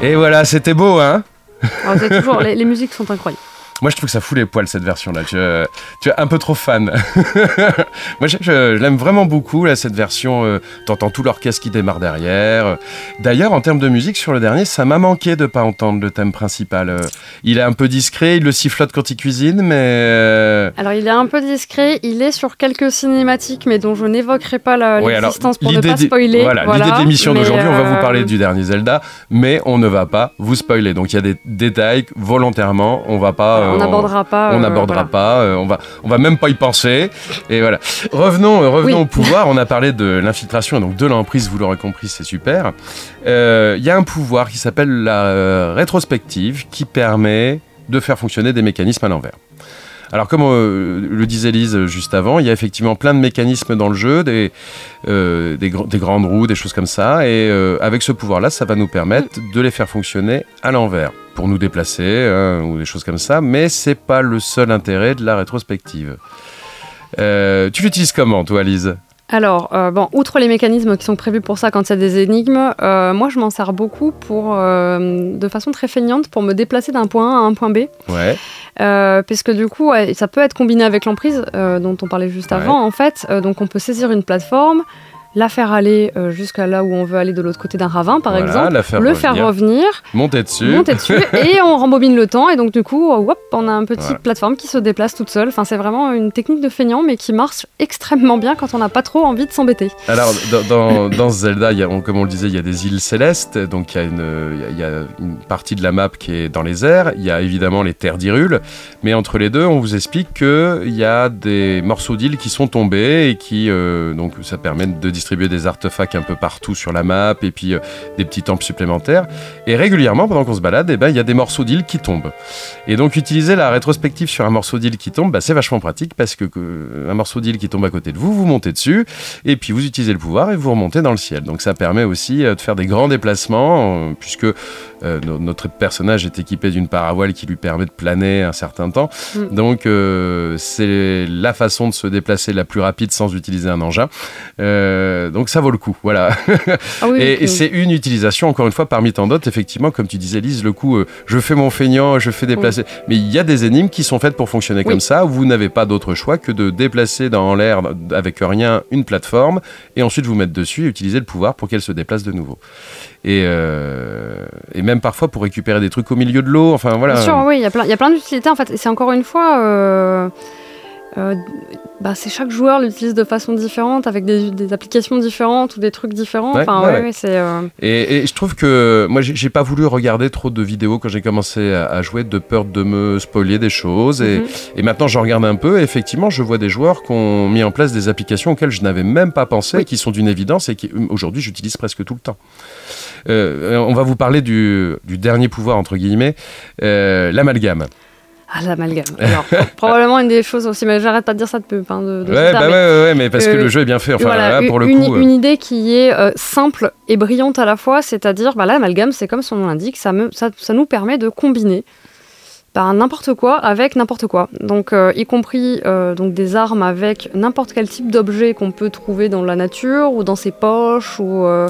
Et voilà, c'était beau, hein Alors, c'est toujours, les, les musiques sont incroyables. Moi, je trouve que ça fout les poils cette version-là. Tu, tu es un peu trop fan. Moi, je, je l'aime vraiment beaucoup là, cette version. Euh, T'entends tout l'orchestre qui démarre derrière. D'ailleurs, en termes de musique, sur le dernier, ça m'a manqué de pas entendre le thème principal. Euh, il est un peu discret, il le sifflote quand il cuisine, mais euh, Alors, il est un peu discret, il est sur quelques cinématiques, mais dont je n'évoquerai pas la- Oui, l'existence pour ne pas spoiler. Voilà, l'idée de l'émission mais, d'aujourd'hui, on va vous parler du dernier Zelda, mais on ne va pas vous spoiler. Donc il y a des détails volontairement, on va pas. On n'abordera pas. on n'abordera voilà. pas, on va, on va même pas y penser. Et voilà. Revenons, euh, revenons Oui. au pouvoir. On a parlé de l'infiltration, et donc de l'emprise. Vous l'aurez compris, c'est super. Euh, Il y a un pouvoir qui s'appelle la euh, rétrospective, qui permet de faire fonctionner des mécanismes à l'envers. Alors comme euh, le disait Lise juste avant, il y a effectivement plein de mécanismes dans le jeu, des, euh, des, gr- des grandes roues, des choses comme ça, et euh, avec ce pouvoir-là, ça va nous permettre de les faire fonctionner à l'envers pour nous déplacer hein, ou des choses comme ça, mais c'est pas le seul intérêt de la rétrospective. Euh, tu l'utilises comment, toi, Lise? Alors, euh, bon, outre les mécanismes qui sont prévus pour ça quand il y a des énigmes, euh, moi je m'en sers beaucoup pour, euh, de façon très feignante pour me déplacer d'un point A à un point B. Ouais. Puisque du coup, ça peut être combiné avec l'emprise dont on parlait juste Ouais. avant, en fait. Donc on peut saisir une plateforme, la faire aller euh, jusqu'à là où on veut aller de l'autre côté d'un ravin, par Voilà, exemple. la faire le revenir. faire revenir, Monter dessus. monter dessus, et on rembobine le temps, et donc du coup, euh, hop, on a une petite Voilà. plateforme qui se déplace toute seule. Enfin, c'est vraiment une technique de feignant, mais qui marche extrêmement bien quand on n'a pas trop envie de s'embêter. Alors, dans, dans, Zelda, y a, on- comme on le disait, il y a des îles célestes, donc il y, a une, il y a- il y a une partie de la map qui est dans les airs, il y a évidemment les terres d'Hyrule, mais entre les deux, on vous explique qu'il y a des morceaux d'îles qui sont tombés et qui, euh, donc ça permet de distribuer des artefacts un peu partout sur la map et puis euh, des petits temples supplémentaires. Et régulièrement, pendant qu'on se balade, eh ben, il y a des morceaux d'îles qui tombent. Et donc utiliser la rétrospective sur un morceau d'île qui tombe, bah, c'est vachement pratique parce que, que un morceau d'île qui tombe à côté de vous, vous montez dessus et puis vous utilisez le pouvoir et vous remontez dans le ciel. Donc ça permet aussi euh, de faire des grands déplacements euh, puisque euh, no- notre personnage est équipé d'une paravoile qui lui permet de planer un certain temps. Mm. Donc euh, c'est la façon de se déplacer la plus rapide sans utiliser un engin. Euh, donc ça vaut le coup, voilà. Ah oui, Et, c'est une utilisation, encore une fois, parmi tant d'autres, effectivement, comme tu disais, Lise, le coup, euh, je fais mon feignant, je fais déplacer. Mais il y a des énigmes qui sont faites pour fonctionner Oui. comme ça, où vous n'avez pas d'autre choix que de déplacer dans l'air, avec rien, une plateforme, et ensuite vous mettre dessus et utiliser le pouvoir pour qu'elle se déplace de nouveau. Et, euh, et même parfois pour récupérer des trucs au milieu de l'eau, enfin voilà. Bien sûr, oui, il y a plein, plein d'utilités en fait. C'est encore une fois, euh, euh, bah, c'est chaque joueur l'utilise de façon différente, avec des, des applications différentes ou des trucs différents. Ouais, enfin, ouais, ouais, ouais. ouais, c'est. euh, Et, et je trouve que moi j'ai pas voulu regarder trop de vidéos quand j'ai commencé à, à jouer de peur de me spoiler des choses et, mhm. et maintenant je regarde un peu et effectivement je vois des joueurs qui ont mis en place des applications auxquelles je n'avais même pas pensé Oui. qui sont d'une évidence et qui aujourd'hui j'utilise presque tout le temps. Euh, on va vous parler du, du dernier pouvoir entre guillemets, euh, l'amalgame. Ah, l'amalgame. Alors, probablement une des choses aussi, mais j'arrête pas de dire ça depuis. Enfin, de, de Ouais, bah ouais, ouais, ouais, mais parce que Euh, le jeu est bien fait. Enfin, voilà, là, pour le une, coup. euh, une idée qui est euh, simple et brillante à la fois, c'est-à-dire, bah, l'amalgame, c'est comme son nom l'indique, ça, me- ça, ça nous permet de combiner bah, n'importe quoi avec n'importe quoi. Donc, euh, y compris euh, donc des armes avec n'importe quel type d'objet qu'on peut trouver dans la nature ou dans ses poches ou, euh,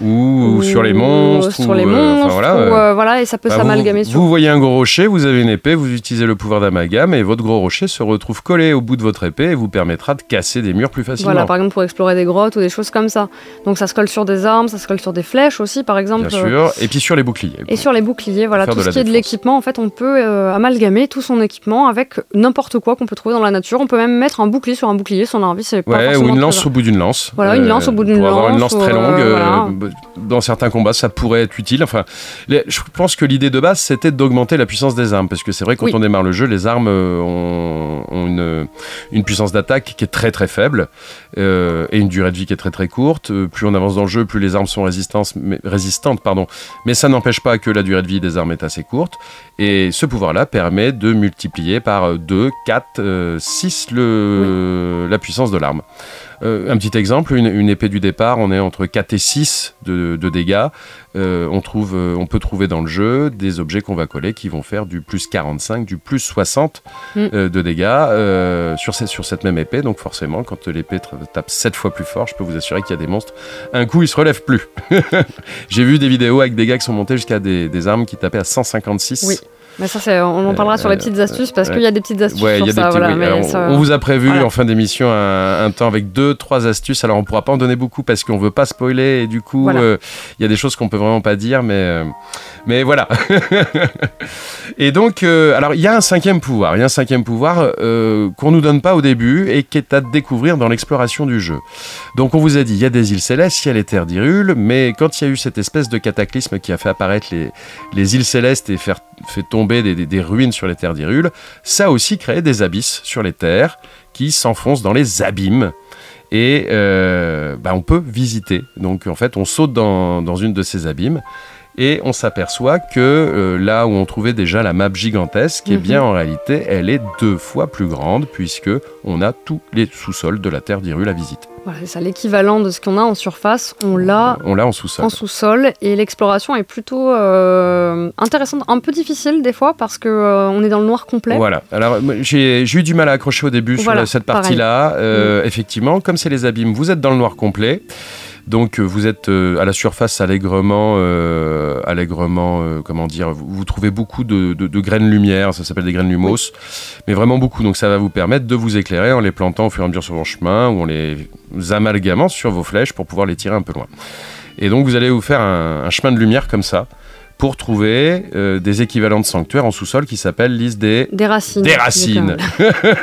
ou, ou sur les monstres. sur ou, les euh, enfin, monstres, voilà, ou, euh, euh, voilà, et ça peut Bah, s'amalgamer vous, vous voyez un gros rocher, vous avez une épée, vous utilisez le pouvoir d'amalgame et votre gros rocher se retrouve collé au bout de votre épée et vous permettra de casser des murs plus facilement. Voilà, par exemple pour explorer des grottes ou des choses comme ça. Donc ça se colle sur des armes, ça se colle sur des flèches aussi, par exemple. Bien euh, sûr. Et puis sur les boucliers. Et sur les boucliers, voilà, tout ce qui est de l'équipement, en fait, on peut euh, amalgamer tout son équipement avec n'importe quoi qu'on peut trouver dans la nature. On peut même mettre un bouclier sur un bouclier si on a envie, c'est pas Ouais, ou forcément une lance au bout d'une lance. Voilà, une lance au bout d'une Pour avoir une lance, lance très ou, longue, voilà. Dans certains combats, ça pourrait être utile. Enfin, les- je pense que l'idée de base, c'était d'augmenter la puissance des armes. Parce que c'est vrai, quand Oui. on démarre le jeu, les armes euh, ont, ont une, une puissance d'attaque qui est très très faible euh, et une durée de vie qui est très très courte. Euh, Plus on avance dans le jeu, plus les armes sont résistantes, mais, résistantes. Pardon. Mais ça n'empêche pas que la durée de vie des armes est assez courte. Et ce pouvoir-là permet de multiplier par 2, 4, 6 le, la puissance de l'arme. Euh, un petit exemple, une, épée du départ, on est entre 4 et 6 de, dégâts. Euh, on, trouve, euh, on peut trouver dans le jeu des objets qu'on va coller qui vont faire du plus 45, du plus 60 mm. de dégâts sur, sur cette même épée. Donc forcément, quand l'épée tape 7 fois plus fort, je peux vous assurer qu'il y a des monstres. Un coup, ils se relèvent plus. J'ai vu des vidéos avec des gars qui sont montés jusqu'à des, des armes qui tapaient à 156. Oui. Mais ça, on en parlera sur les petites astuces parce qu'il y a des petites astuces sur ça. on, vous a prévu en fin d'émission un, temps avec deux, trois astuces. Alors on pourra pas en donner beaucoup parce qu'on veut pas spoiler et du coup euh, il y a des choses qu'on peut vraiment pas dire, mais euh, mais voilà. et donc euh, alors il y a un cinquième pouvoir, il y a un cinquième pouvoir qu'on nous donne pas au début et qui est à découvrir dans l'exploration du jeu. Donc on vous a dit il y a des îles célestes, il y a les terres d'Irule, mais quand il y a eu cette espèce de cataclysme qui a fait apparaître les, les îles célestes et faire fait tomber des, ruines sur les terres d'Irule, ça a aussi créé des abysses sur les terres qui s'enfoncent dans les abîmes. Et euh, bah, on peut visiter. Donc en fait, on saute dans, dans une de ces abîmes et on s'aperçoit que euh, là où on trouvait déjà la map gigantesque, eh bien en réalité, elle est deux fois plus grande puisque on a tous les sous-sols de la Terre d'Irule à visiter. Voilà, c'est ça, l'équivalent de ce qu'on a en surface, on l'a on l'a en sous-sol. En sous-sol et l'exploration est plutôt euh, intéressante, un peu difficile des fois parce que euh, on est dans le noir complet. Voilà. Alors j'ai eu du mal à accrocher au début sur cette partie-là. Mm. Effectivement, comme c'est les abîmes, vous êtes dans le noir complet. Donc euh, vous êtes euh, à la surface allègrement, euh, allègrement comment dire, vous, trouvez beaucoup de, graines lumière, ça s'appelle des graines lumos, mais vraiment beaucoup. Donc ça va vous permettre de vous éclairer en les plantant au fur et à mesure sur vos chemins ou en les amalgamant sur vos flèches pour pouvoir les tirer un peu loin. Et donc vous allez vous faire un chemin de lumière comme ça pour trouver euh, des équivalents de sanctuaires en sous-sol qui s'appellent liste des... Des racines. Des racines.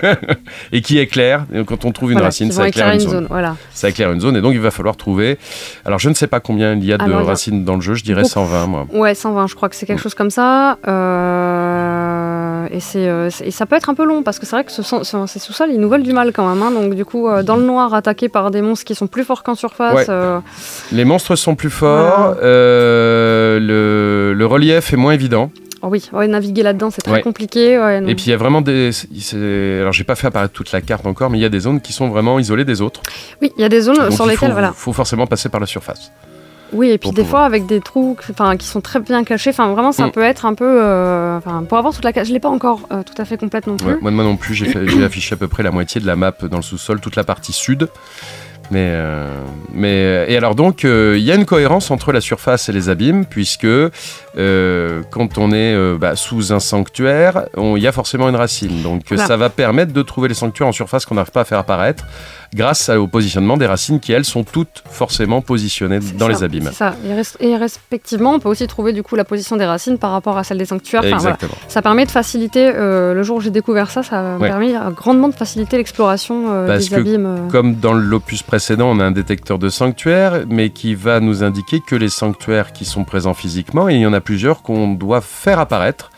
et qui éclairent. Et quand on trouve une racine, ça éclaire une, zone. Voilà. Ça éclaire une zone. Et donc, il va falloir trouver... Alors, je ne sais pas combien il y a de racines dans le jeu. Je dirais 120, moi. Ouais, 120. Je crois que c'est quelque chose comme ça. Euh, et, c'est, euh, et ça peut être un peu long parce que c'est vrai que ce ces sous-sols, ils nous veulent du mal quand même. Hein. Donc, du coup, dans le noir, attaqué par des monstres qui sont plus forts qu'en surface. Les monstres sont plus forts. le le, relief est moins évident. Oh oui, naviguer là-dedans, c'est très compliqué. et puis il y a vraiment des. Alors j'ai pas fait apparaître toute la carte encore, mais il y a des zones qui sont vraiment isolées des autres. Oui, il y a des zones sur lesquelles. Il faut forcément passer par la surface. Oui, et puis des fois avec des trous qui sont très bien cachés. Enfin, vraiment, ça mm. peut être un peu. Euh, pour avoir toute la carte, je l'ai pas encore euh, tout à fait complète non plus. moi, moi non plus, j'ai affiché à peu près la moitié de la map dans le sous-sol, toute la partie sud. Mais, euh, mais et alors donc il y a une cohérence entre la surface et les abîmes puisque euh, quand on est euh, bah, sous un sanctuaire, il y a forcément une racine. Donc ça va permettre de trouver les sanctuaires en surface qu'on n'arrive pas à faire apparaître grâce au positionnement des racines qui, elles, sont toutes forcément positionnées dans les abîmes. Ça. Et, respectivement, on peut aussi trouver du coup la position des racines par rapport à celle des sanctuaires. Exactement. Ça permet de faciliter, euh, le jour où j'ai découvert ça, ça m'a permis grandement de faciliter l'exploration des abîmes. Comme dans l'opus précédent, on a un détecteur de sanctuaires, mais qui va nous indiquer que les sanctuaires qui sont présents physiquement, et il y en a plusieurs qu'on doit faire apparaître.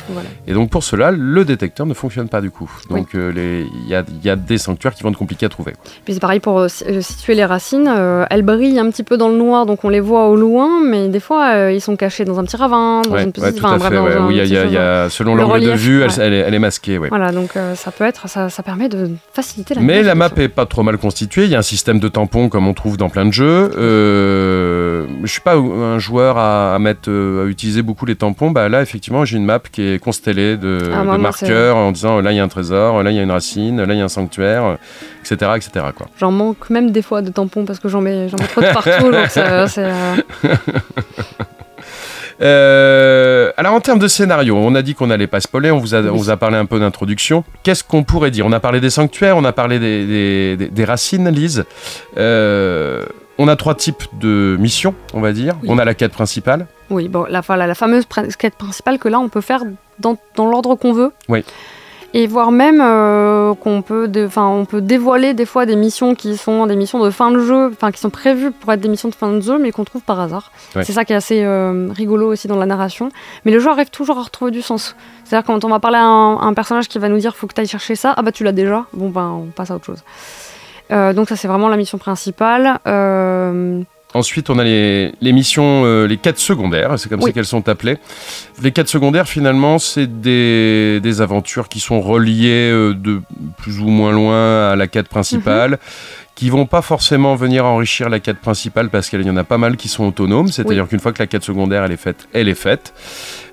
Et donc pour cela, le détecteur ne fonctionne pas du coup. Donc euh, il y, a, des sanctuaires qui vont être compliqués à trouver. Puis pareil pour euh, euh, situer les racines. elles brillent un petit peu dans le noir, donc on les voit au loin, mais des fois ils sont cachés dans un petit ravin, dans une petite. selon l'angle de vue, elle, est, masquée. Voilà, donc ça peut être, ça, permet de faciliter la. Mais la map est pas trop mal constituée. Il y a un système de tampons comme on trouve dans plein de jeux. je suis pas un joueur à, à mettre, à utiliser beaucoup les tampons, bah là effectivement j'ai une map qui est constellée de, ah, marqueurs en disant là il y a un trésor, là il y a une racine, là il y a un sanctuaire, etc. etc. J'en manque même des fois de tampons parce que j'en mets, mets trop de partout. donc euh, euh, alors en termes de scénario, on a dit qu'on n'allait pas spoiler, on vous, a, on vous a parlé un peu d'introduction. Qu'est-ce qu'on pourrait dire? On a parlé des sanctuaires, on a parlé des, des, des racines, Lise. Euh, on a trois types de missions, on va dire. On a la quête principale. Oui, bon, la, la, fameuse quête principale que là, on peut faire dans, l'ordre qu'on veut. Oui. Et voire même euh, qu'on peut, on peut dévoiler des fois des missions qui sont des missions de fin de jeu, enfin qui sont prévues pour être des missions de fin de jeu, mais qu'on trouve par hasard. C'est ça qui est assez euh, rigolo aussi dans la narration. Mais le jeu arrive toujours à retrouver du sens. C'est-à-dire quand on va parler à un, personnage qui va nous dire faut que tu ailles chercher ça, ah bah tu l'as déjà, bon ben on passe à autre chose. Euh, donc ça c'est vraiment la mission principale. Ensuite, on a les, les missions, euh, les quêtes secondaires, c'est comme Oui. ça qu'elles sont appelées. Les quêtes secondaires, finalement, c'est des, des aventures qui sont reliées euh, de plus ou moins loin à la quête principale. qui vont pas forcément venir enrichir la quête principale parce qu'il y en a pas mal qui sont autonomes, c'est-à-dire qu'une fois que la quête secondaire elle est faite, elle est faite.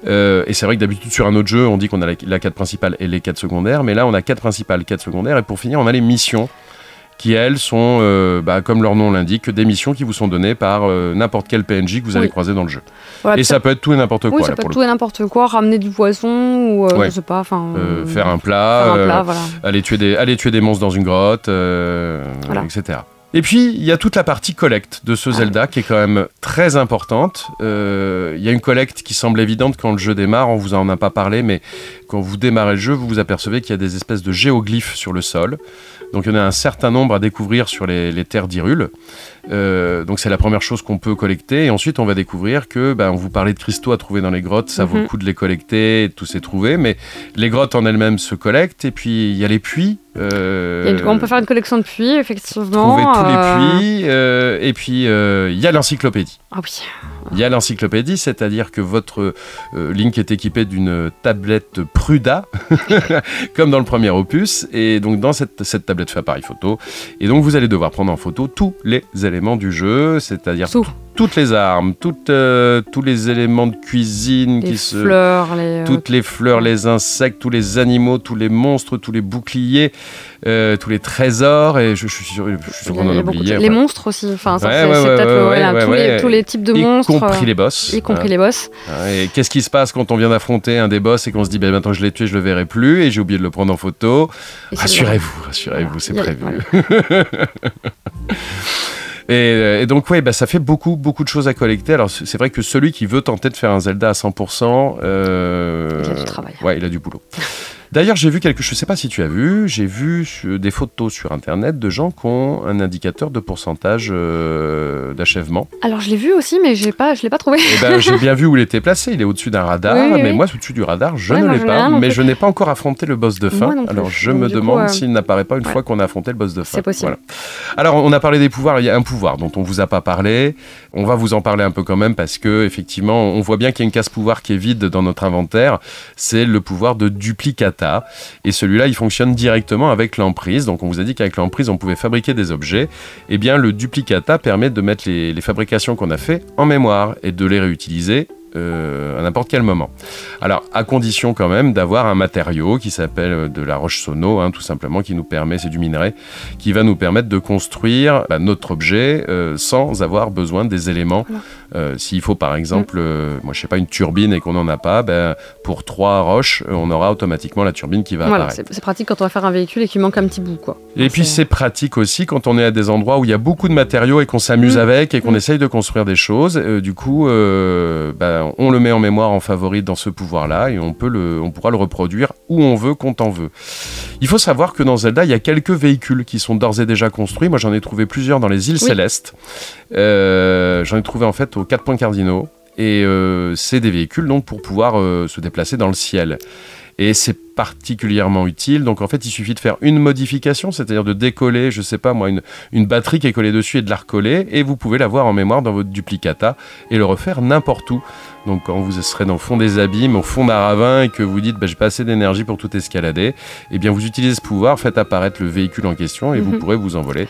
Euh, et c'est vrai que d'habitude sur un autre jeu on dit qu'on a la, la quête principale et les quêtes secondaires, mais là on a quête principale, quête secondaire, et pour finir on a les missions qui elles sont, euh, bah, comme leur nom l'indique, des missions qui vous sont données par euh, n'importe quel PNJ que vous allez croiser dans le jeu. Et ça peut être tout et n'importe oui, quoi ça là peut être tout et n'importe quoi, ramener du poisson ou euh, Ouais. je sais pas, enfin. Euh, faire un plat, faire un plat, voilà. aller, tuer des, aller tuer des monstres dans une grotte, Voilà. etc. Et puis, il y a toute la partie collecte de Ah. ce Zelda qui est quand même très importante. Euh, Il y a une collecte qui semble évidente quand le jeu démarre, on vous en a pas parlé, mais quand vous démarrez le jeu, vous vous apercevez qu'il y a des espèces de géoglyphes sur le sol. Donc il y en a un certain nombre à découvrir sur les, terres d'Hyrule. Euh, donc c'est la première chose qu'on peut collecter. Et ensuite, on va découvrir que, ben, on vous parlait de cristaux à trouver dans les grottes, ça vaut Mhm. le coup de les collecter, et de tous les trouver. Mais les grottes en elles-mêmes se collectent. Et puis il y a les puits. euh, on peut faire une collection de puits, effectivement. trouver tous euh, les puits. euh, et puis euh, il y a l'encyclopédie. Ah oui. Il y a l'encyclopédie, c'est-à-dire que votre euh, Link est équipé d'une tablette Pruda, comme dans le premier opus, et donc dans cette, cette tablette fait appareil photo, et donc vous allez devoir prendre en photo tous les éléments du jeu, c'est-à-dire Tout. toutes les armes, toutes, euh, tous les éléments de cuisine Les qui se... fleurs, les. euh, Toutes les fleurs, les insectes, tous les animaux, tous les monstres, tous les boucliers, euh, tous les trésors, et je, je suis sûr, sûr y qu'on y en a de- oubliait. Les monstres aussi. Enfin, ça, Ouais, c'est ouais, c'est ouais, peut-être voilà, tous. Les, tous les types de y monstres. compris euh, les boss. y compris hein. les boss. Et qu'est-ce qui se passe quand on vient d'affronter un des boss et qu'on se dit, ben maintenant je l'ai tué, je le verrai plus, et j'ai oublié de le prendre en photo? Rassurez-vous, rassurez-vous, c'est y prévu. Et, euh, et donc, ouais, bah, ça fait beaucoup, beaucoup de choses à collecter. Alors, c'est c'est vrai que celui qui veut tenter de faire un Zelda à 100%, euh, Il a du travail. Ouais, il a du boulot. D'ailleurs, j'ai vu quelque chose, je sais pas si tu as vu, j'ai vu des photos sur internet de gens qui ont un indicateur de pourcentage euh, d'achèvement. Alors, je l'ai vu aussi, mais pas, je l'ai pas trouvé. Et ben, j'ai bien vu où il était placé. Il est au-dessus d'un radar, Oui, oui, mais oui. moi, au-dessus du radar, je Ouais, ne l'ai pas. Mais je n'ai pas encore affronté le boss de fin. Alors, je Donc, me demande euh, s'il n'apparaît pas une ouais. fois qu'on a affronté le boss de fin. C'est possible. Voilà. Alors, on a parlé des pouvoirs. Il y a un pouvoir dont on vous a pas parlé. On va vous en parler un peu quand même parce que, effectivement, on voit bien qu'il y a une case pouvoir qui est vide dans notre inventaire. C'est le pouvoir de Et celui-là, il fonctionne directement avec l'emprise. Donc, on vous a dit qu'avec l'emprise, on pouvait fabriquer des objets. Eh bien, le duplicata permet de mettre les, les fabrications qu'on a fait en mémoire et de les réutiliser euh, à n'importe quel moment. Alors, à condition quand même d'avoir un matériau qui s'appelle euh, de la roche sono, hein, tout simplement, qui nous permet, c'est du minerai, qui va nous permettre de construire bah, notre objet euh, sans avoir besoin des éléments. Euh, S'il faut par exemple, euh, moi je sais pas, une turbine et qu'on n'en a pas, ben, pour trois roches, on aura automatiquement la turbine qui va Voilà, apparaître. c'est pratique quand on va faire un véhicule et qu'il manque un petit bout, quoi. Et puis c'est pratique aussi quand on est à des endroits où il y a beaucoup de matériaux et qu'on s'amuse Mm. avec et qu'on Mm. essaye de construire des choses. Euh, du coup, euh, ben, on le met en mémoire en favori dans ce pouvoir-là et on, peut le, on pourra le reproduire où on veut, quand on veut. Il faut savoir que dans Zelda, il y a quelques véhicules qui sont d'ores et déjà construits. Moi, j'en ai trouvé plusieurs dans les îles Oui. célestes. Euh, j'en ai trouvé en fait aux quatre points cardinaux. Et euh, c'est des véhicules donc pour pouvoir euh, se déplacer dans le ciel. Et c'est particulièrement utile. Donc en fait, il suffit de faire une modification, c'est-à-dire de décoller, je sais pas moi, une, une batterie qui est collée dessus et de la recoller, et vous pouvez l'avoir en mémoire dans votre duplicata et le refaire n'importe où. Donc quand vous serez dans le fond des abîmes, au fond d'un ravin, et que vous dites bah, j'ai pas assez d'énergie pour tout escalader, eh bien vous utilisez ce pouvoir, faites apparaître le véhicule en question et vous Mhm. pourrez vous envoler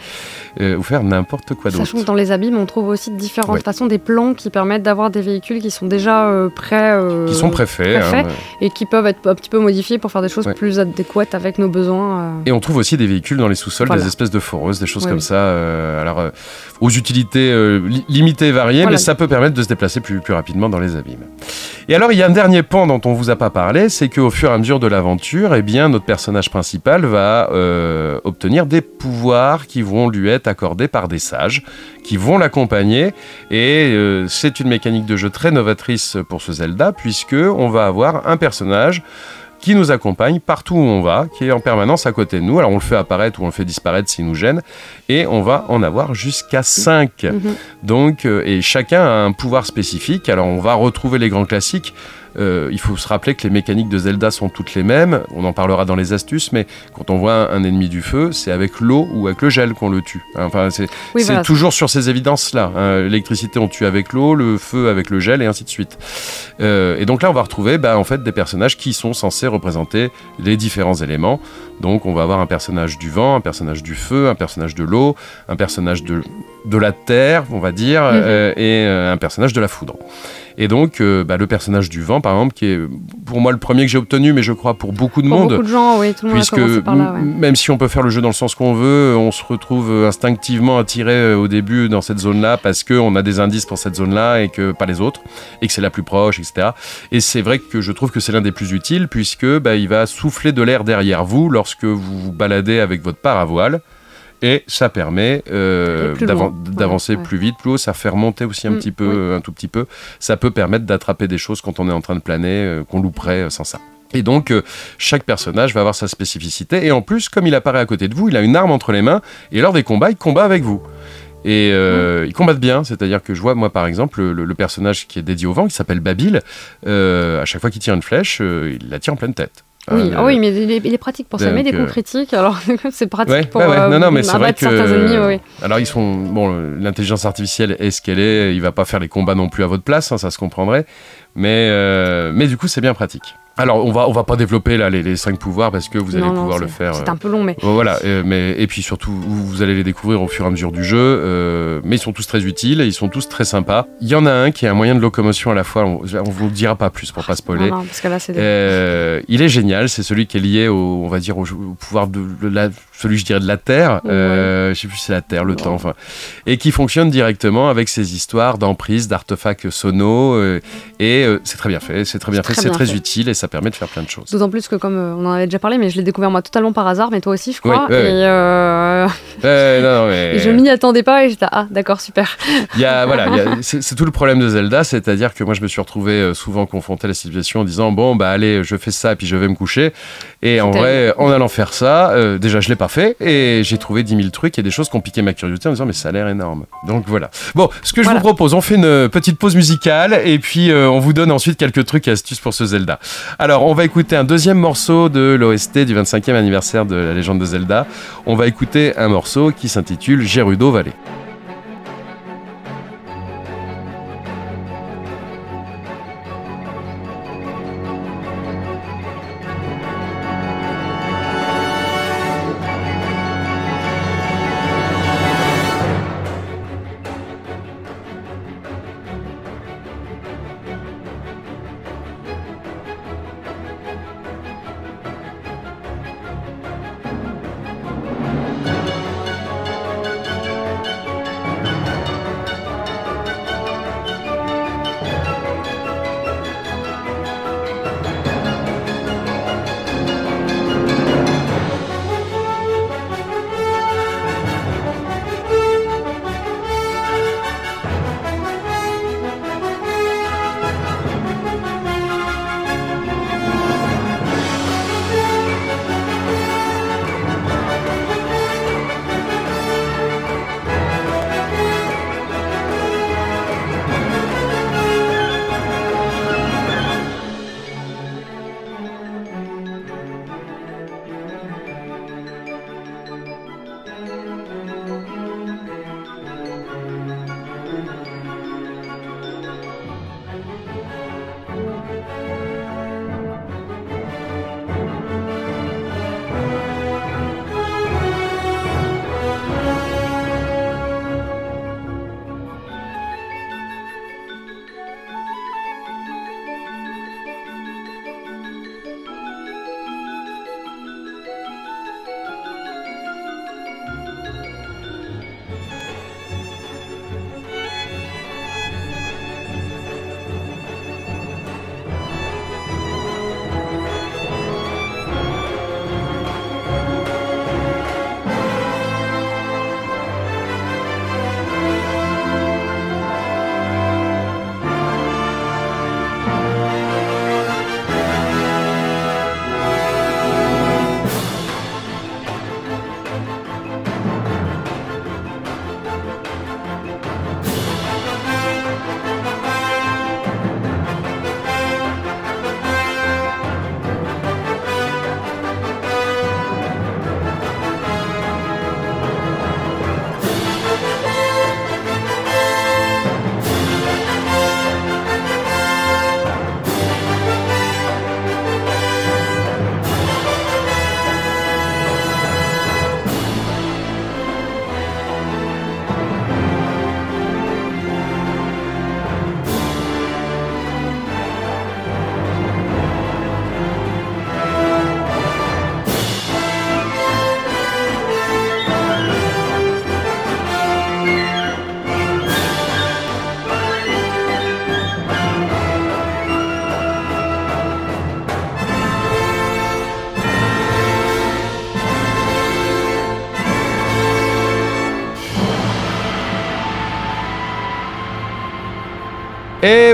euh, ou faire n'importe quoi d'autre. Sachant que dans les abîmes, on trouve aussi différentes Ouais. façons, des plans qui permettent d'avoir des véhicules qui sont déjà euh, prêts. euh, Qui sont préfaits. préfaits. hein. Et qui peuvent être un petit peu modifiés pour faire des choses Ouais. plus adéquates avec nos besoins. euh. Et on trouve aussi des véhicules dans les sous-sols, Voilà. des espèces de foreuses, des choses comme oui. ça. alors, aux utilités li- limitées et variées, Voilà. mais ça peut permettre de se déplacer plus, plus rapidement dans les abîmes. Et alors, il y a un dernier pan dont on vous a pas parlé, c'est qu'au fur et à mesure de l'aventure, eh bien, notre personnage principal va euh, obtenir des pouvoirs qui vont lui être accordés par des sages, qui vont l'accompagner. Et euh, c'est une mécanique de jeu très novatrice pour ce Zelda, puisque on va avoir un personnage qui nous accompagne partout où on va, qui est en permanence à côté de nous. Alors on le fait apparaître ou on le fait disparaître s'il nous gêne, et on va en avoir jusqu'à 5. Mhm. Donc, euh, et chacun a un pouvoir spécifique. Alors on va retrouver les grands classiques. Euh, il faut se rappeler que les mécaniques de Zelda sont toutes les mêmes. On en parlera dans les astuces, mais quand on voit un, ennemi du feu, c'est avec l'eau ou avec le gel qu'on le tue. Enfin, c'est toujours sur ces évidences-là. Hein. L'électricité, on tue avec l'eau, le feu avec le gel, et ainsi de suite. Euh, et donc là, on va retrouver bah, en fait des personnages qui sont censés représenter les différents éléments. Donc, on va avoir un personnage du vent, un personnage du feu, un personnage de l'eau, un personnage de, de la terre, on va dire, mhm. euh, et un personnage de la foudre. Et donc, euh, bah, le personnage du vent, par exemple, qui est pour moi le premier que j'ai obtenu, mais je crois pour beaucoup de monde. Beaucoup de gens, oui, tout le monde puisque a par là, même si on peut faire le jeu dans le sens qu'on veut, on se retrouve instinctivement attiré euh, au début dans cette zone-là parce qu'on a des indices pour cette zone-là et que pas les autres, et que c'est la plus proche, etc. Et c'est vrai que je trouve que c'est l'un des plus utiles puisque bah, il va souffler de l'air derrière vous lorsque vous vous baladez avec votre paravoile et ça permet euh, d'avancer plus vite, plus haut. Ça fait remonter aussi un mm, petit peu, un tout petit peu. Ça peut permettre d'attraper des choses quand on est en train de planer, euh, qu'on louperait euh, sans ça. Et donc, chaque personnage va avoir sa spécificité. Et en plus, comme il apparaît à côté de vous, il a une arme entre les mains. Et lors des combats, il combat avec vous. Et euh, ils combattent bien, c'est-à-dire que je vois, moi par exemple, le, personnage qui est dédié au vent, qui s'appelle Babil, à chaque fois qu'il tire une flèche, il la tire en pleine tête. Oui, ah oui mais il est, pratique pour ça. met des coups critiques, alors c'est pratique pour ouais, non, non, mais vrai que, certains ennemis. Alors ils sont bon, l'intelligence artificielle est ce qu'elle est. Il va pas faire les combats non plus à votre place, hein, ça se comprendrait. Mais euh, mais du coup c'est bien pratique. Alors, on va, on va pas développer là les, les cinq pouvoirs parce que vous allez pouvoir le faire. C'est un peu long, mais. Euh, voilà, euh, mais, et puis surtout, vous, allez les découvrir au fur et à mesure du jeu. Euh, mais ils sont tous très utiles et ils sont tous très sympas. Il y en a un qui est un moyen de locomotion à la fois. On, on vous le dira pas plus pour pas spoiler. Non, parce que là, c'est. il est génial. C'est celui qui est lié au, on va dire, au, pouvoir de, la, celui je dirais de la terre. je sais plus si c'est la terre, le temps, enfin, et qui fonctionne directement avec ces histoires d'emprise, d'artefacts sonaux. et c'est très bien fait. C'est très bien fait. C'est très, utile et ça permet de faire plein de choses. D'autant plus que, comme euh, on en avait déjà parlé, mais je l'ai découvert moi totalement par hasard, mais toi aussi, je crois. et, je m'y attendais pas et j'étais ah d'accord super. Il y a, voilà, c'est tout le problème de Zelda, c'est-à-dire que moi je me suis retrouvé euh, souvent confronté à la situation en disant bon bah allez je fais ça puis je vais me coucher et en vrai en allant faire ça euh, déjà je l'ai pas fait et j'ai trouvé 10 000 trucs et des choses qui ont piqué ma curiosité en disant mais ça a l'air énorme. Donc voilà. Bon ce que je vous propose on fait une petite pause musicale et puis on vous donne ensuite quelques trucs et astuces pour ce Zelda. Alors on va écouter un deuxième morceau de l'OST du 25e anniversaire de la légende de Zelda. On va écouter un morceau qui s'intitule Gerudo Valley.